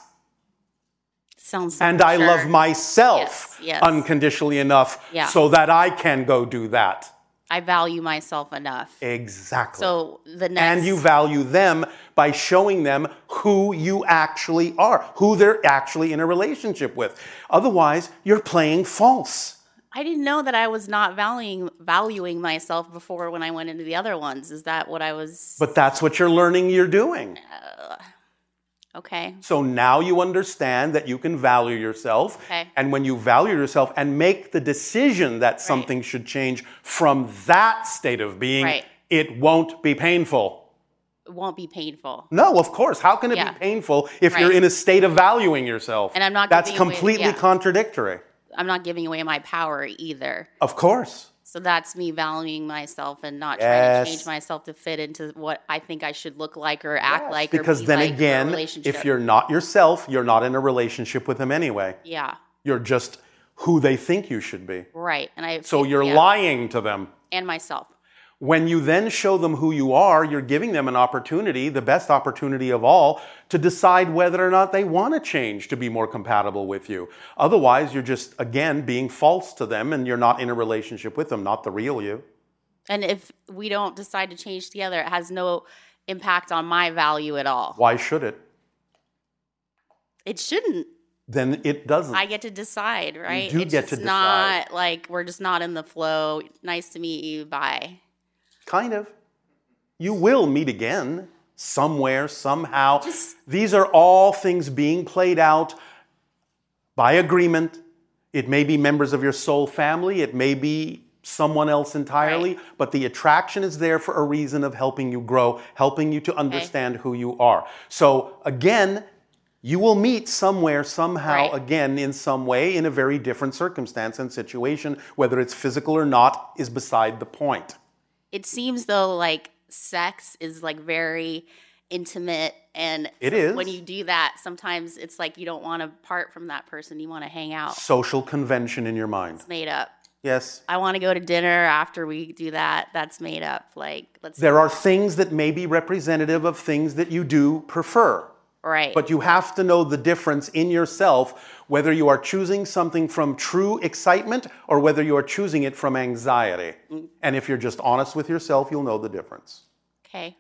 sounds
And I
sure.
love myself
Yes, yes.
unconditionally enough
Yeah.
so that I can go do that.
I value myself enough
Exactly.
so the next
and you value them by showing them who you actually are, who they're actually in a relationship with. Otherwise, you're playing false.
I didn't know that I was not valuing valuing myself before when I went into the other ones. Is that what I was?
But that's what you're learning you're doing.
Okay,
So now you understand that you can value yourself.
Okay.
And when you value yourself and make the decision that something should change from that state of being,
Right.
it won't be painful.
it won't be painful.
No, of course. How can it
Yeah.
be painful if you're in a state of valuing yourself?
And I'm not
That's
giving away-
completely
yeah.
contradictory.
I'm not giving away my power either.
Of course.
So that's me valuing myself and not
Yes.
trying to change myself to fit into what I think I should look like or act like. or
because
be
then
like a
again,
relationship.
if you're not yourself, you're not in a relationship with them anyway.
yeah,
You're just who they think you should be.
right, and I
So you're
yeah,
lying to them.
and myself.
When you then show them who you are, you're giving them an opportunity, the best opportunity of all, to decide whether or not they want to change to be more compatible with you. Otherwise, you're just, again, being false to them and you're not in a relationship with them, not the real you.
And if we don't decide to change together, it has no impact on my value at all.
Why should it?
It shouldn't.
Then it doesn't.
I get to decide, right?
do
it's
get to
just not like we're just not in the flow. Nice to meet you. Bye.
Kind of. You will meet again somewhere, somehow.
Just-
These are all things being played out by agreement. It may be members of your soul family, it may be someone else entirely,
Right.
but the attraction is there for a reason of helping you grow, helping you to understand who you are. So, again, you will meet somewhere, somehow,
Right.
again, in some way, in a very different circumstance and situation. Whether it's physical or not is beside the point.
It seems though like sex is like very intimate and
It
so when
is.
you do that sometimes it's like you don't want to part from that person you want to hang out
Social convention in your mind.
it's made up
Yes.
i want to go to dinner after we do that that's made up like let's
There are things that may be representative of things that you do prefer.
Right
But you have to know the difference in yourself whether you are choosing something from true excitement or whether you are choosing it from anxiety. Mm. And if you're just honest with yourself, you'll know the difference.
okay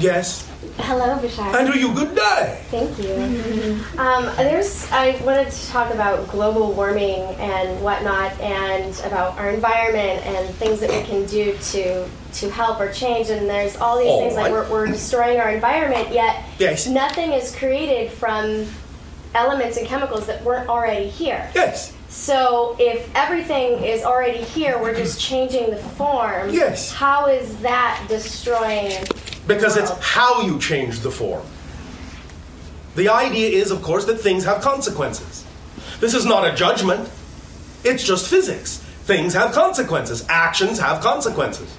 Yes.
Hello, Bashar.
Andrew, you good day.
Thank you. Um, there's. I wanted to talk about global warming and whatnot, and about our environment and things that we can do to to help or change. And there's all these
All
things like we're, we're destroying our environment, yet
Yes.
nothing is created from elements and chemicals that weren't already here.
Yes.
So if everything is already here, we're just mm-hmm. changing the form.
Yes.
How is that destroying?
Because it's how you change the form. The idea is, of course, that things have consequences. This is not a judgment, it's just physics. Things have consequences, actions have consequences.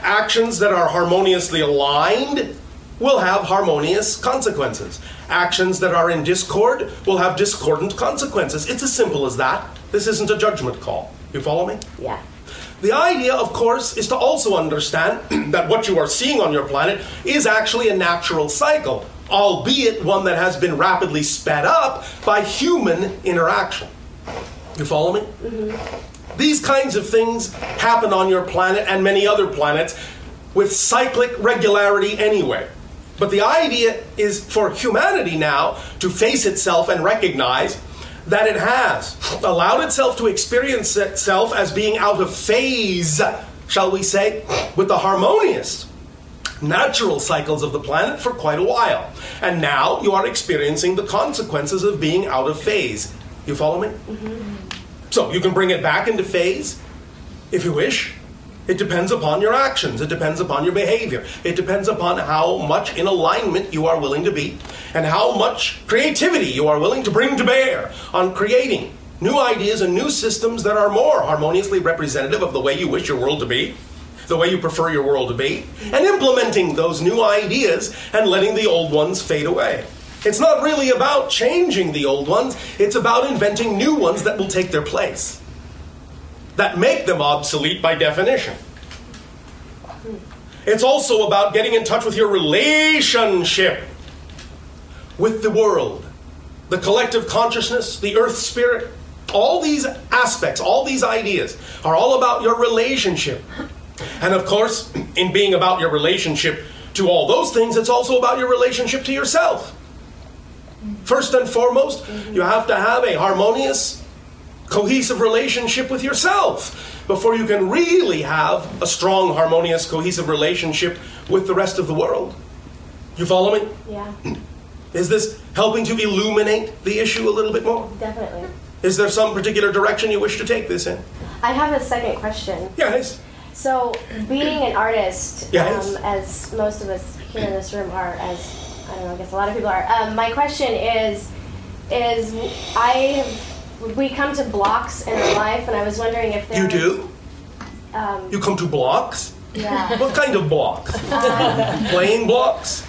Actions that are harmoniously aligned will have harmonious consequences. Actions that are in discord will have discordant consequences. It's as simple as that. This isn't a judgment call. You follow me?
Yeah.
The idea, of course, is to also understand *clears throat* that what you are seeing on your planet is actually a natural cycle, albeit one that has been rapidly sped up by human interaction. You follow me? Mm-hmm. These kinds of things happen on your planet and many other planets with cyclic regularity anyway. But the idea is for humanity now to face itself and recognize that it has allowed itself to experience itself as being out of phase, shall we say, with the harmonious natural cycles of the planet for quite a while. And now you are experiencing the consequences of being out of phase. You follow me? Mm-hmm. So you can bring it back into phase if you wish. It depends upon your actions, it depends upon your behavior, it depends upon how much in alignment you are willing to be, and how much creativity you are willing to bring to bear on creating new ideas and new systems that are more harmoniously representative of the way you wish your world to be, the way you prefer your world to be, and implementing those new ideas and letting the old ones fade away. It's not really about changing the old ones, it's about inventing new ones that will take their place that make them obsolete by definition. It's also about getting in touch with your relationship with the world, the collective consciousness, the earth spirit. All these aspects, all these ideas are all about your relationship. And of course, *clears throat* in being about your relationship to all those things, it's also about your relationship to yourself. First and foremost, you have to have a harmonious, cohesive relationship with yourself before you can really have a strong, harmonious, cohesive relationship with the rest of the world. You follow me?
Yeah.
Is this helping to illuminate the issue a little bit more?
Definitely.
Is there some particular direction you wish to take this in?
I have a second question.
Yes.
So, being an artist,
Yes.
um, as most of us here in this room are, as I don't know, I guess a lot of people are. Um, my question is, is I have, we come to blocks in our life, and I was wondering if there
You do?
Um,
You come to blocks?
yeah,
What kind of blocks? *laughs* Playing blocks?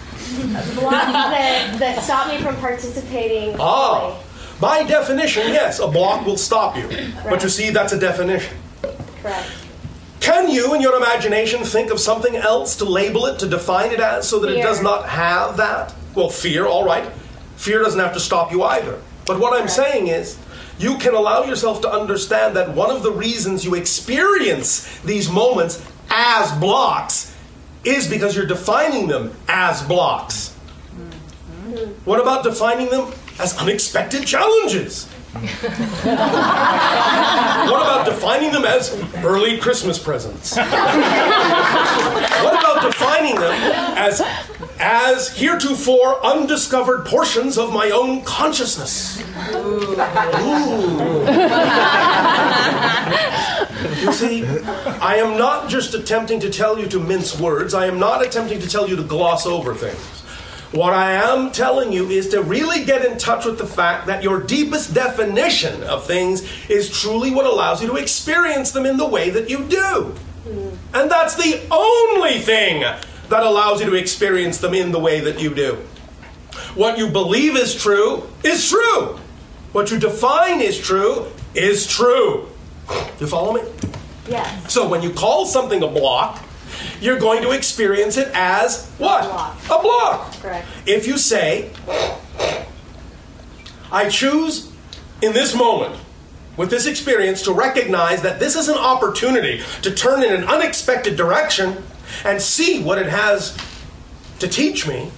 blocks that, that stop me from participating.
Ah,
fully.
by definition, yes, a block will stop you. But you see, that's a definition.
Correct.
Can you, in your imagination, think of something else to label it, to define it as, so that it does not have that? Well, fear, all right. Fear doesn't have to stop you either. But what I'm saying is, you can allow yourself to understand that one of the reasons you experience these moments as blocks is because you're defining them as blocks. Mm-hmm. What about defining them as unexpected challenges? *laughs* what about defining them as early Christmas presents? what about defining them as as heretofore undiscovered portions of my own consciousness? you see, I am not just attempting to tell you to mince words. I am not attempting to tell you to gloss over things. What I am telling you is to really get in touch with the fact that your deepest definition of things is truly what allows you to experience them in the way that you do. Hmm. And that's the only thing that allows you to experience them in the way that you do. What you believe is true is true. What you define is true is true. You follow me?
Yes.
So when you call something a block, you're going to experience it as what?
A block.
A block.
Correct.
If you say, I choose in this moment, with this experience, to recognize that this is an opportunity to turn in an unexpected direction and see what it has to teach me,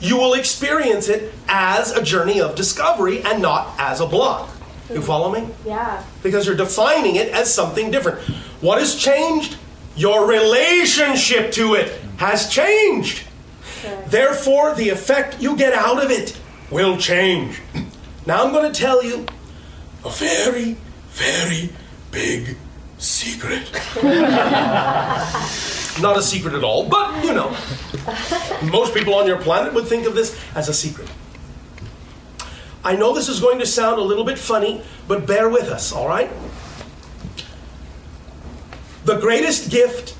you will experience it as a journey of discovery and not as a block. You follow me?
Yeah.
because you're defining it as something different. What has changed? Your relationship to it has changed. Therefore, the effect you get out of it will change. Now, I'm going to tell you a very, very big secret. *laughs* Not a secret at all, but you know, most people on your planet would think of this as a secret. I know this is going to sound a little bit funny, but bear with us, all right? The greatest gift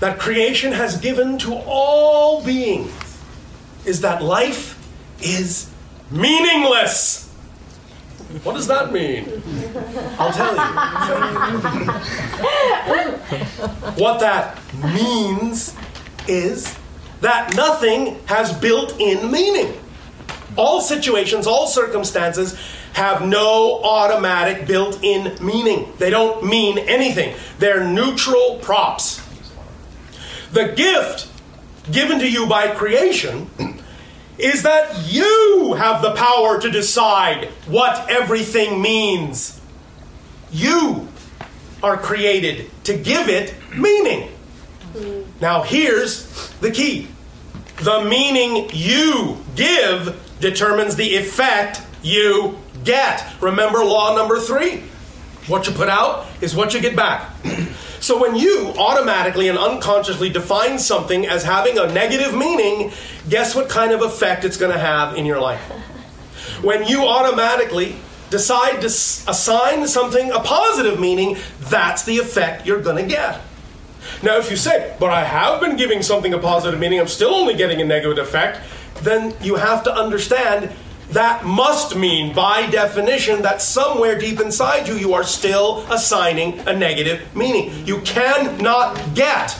that creation has given to all beings is that life is meaningless. What does that mean? I'll tell you. what that means is that nothing has built in meaning. All situations, all circumstances have no automatic built in meaning. They don't mean anything, they're neutral props. The gift given to you by creation is that you have the power to decide what everything means. You are created to give it meaning. Now, here's the key the meaning you give determines the effect you get. Remember law number three what you put out is what you get back. *clears throat* So when you automatically and unconsciously define something as having a negative meaning, guess what kind of effect it's going to have in your life? *laughs* When you automatically decide to assign something a positive meaning, that's the effect you're going to get. Now, if you say, but I have been giving something a positive meaning, I'm still only getting a negative effect, then you have to understand that must mean, by definition, that somewhere deep inside you, you are still assigning a negative meaning. You cannot get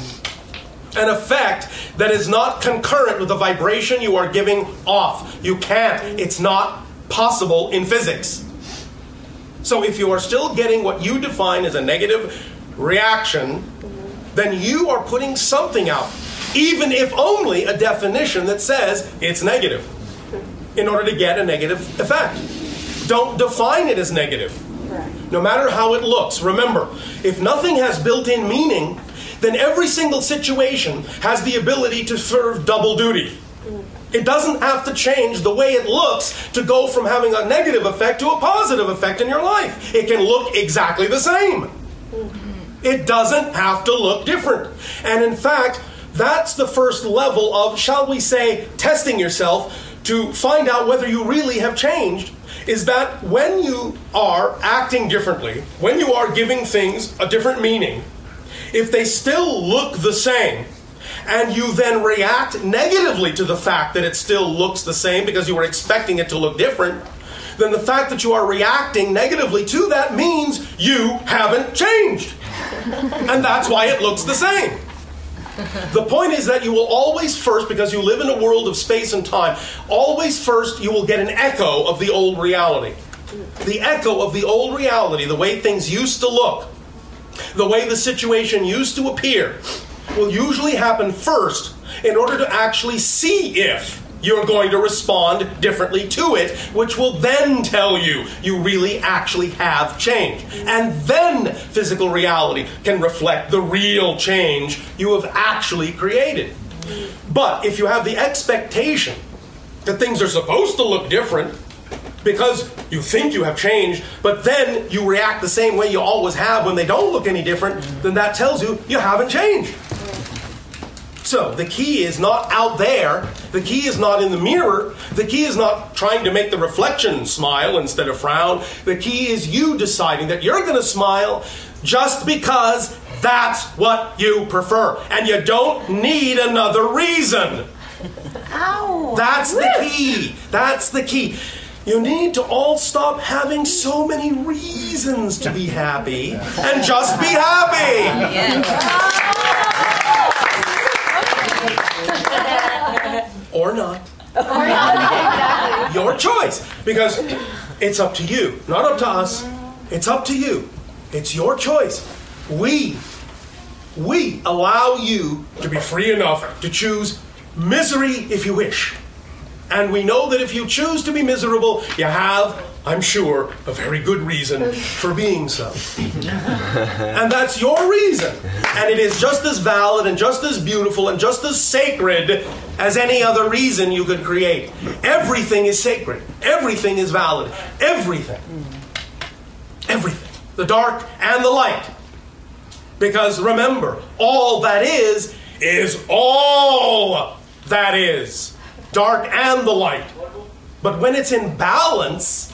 an effect that is not concurrent with the vibration you are giving off. You can't. It's not possible in physics. So if you are still getting what you define as a negative reaction, then you are putting something out, even if only a definition that says it's negative, in order to get a negative effect. Don't define it as negative, no matter how it looks. Remember, if nothing has built in meaning, then every single situation has the ability to serve double duty. Mm. It doesn't have to change the way it looks to go from having a negative effect to a positive effect in your life. It can look exactly the same. Mm-hmm. It doesn't have to look different. And in fact, that's the first level of, shall we say, testing yourself to find out whether you really have changed. Is that when you are acting differently, when you are giving things a different meaning, if they still look the same, and you then react negatively to the fact that it still looks the same because you were expecting it to look different, then the fact that you are reacting negatively to that means you haven't changed. And that's why it looks the same. The point is that you will always first, because you live in a world of space and time, always first you will get an echo of the old reality. the echo of the old reality, the way things used to look, the way the situation used to appear, will usually happen first in order to actually see if you're going to respond differently to it, which will then tell you you really actually have changed. And then physical reality can reflect the real change you have actually created. But if you have the expectation that things are supposed to look different, because you think you have changed, but then you react the same way you always have when they don't look any different, then that tells you you haven't changed. So the key is not out there. The key is not in the mirror. The key is not trying to make the reflection smile instead of frown. The key is you deciding that you're going to smile just because that's what you prefer. And you don't need another reason.
Ow!
That's the key. That's the key. You need to all stop having so many reasons to be happy and just be happy. *laughs* or not. *laughs* Your choice. Because it's up to you, not up to us. It's up to you. It's your choice. We, we allow you to be free enough to choose misery if you wish. And we know that if you choose to be miserable, you have, I'm sure, a very good reason for being so. *laughs* and that's your reason. And it is just as valid and just as beautiful and just as sacred as any other reason you could create. Everything is sacred, everything is valid. Everything. Everything. The dark and the light. Because remember, all that is, is all that is. Dark and the light. But when it's in balance,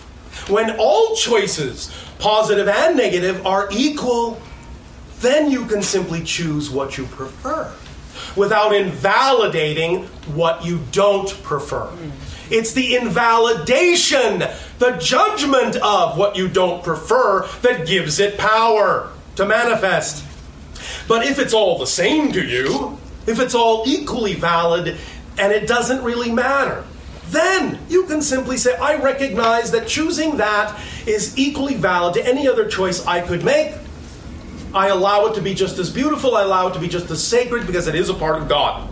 when all choices, positive and negative, are equal, then you can simply choose what you prefer without invalidating what you don't prefer. It's the invalidation, the judgment of what you don't prefer that gives it power to manifest. But if it's all the same to you, if it's all equally valid, and it doesn't really matter, then you can simply say, I recognize that choosing that is equally valid to any other choice I could make. I allow it to be just as beautiful, I allow it to be just as sacred because it is a part of God.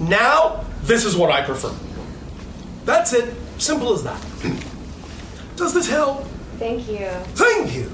Now, this is what I prefer. That's it. Simple as that. *clears throat* Does this help?
Thank you.
Thank you.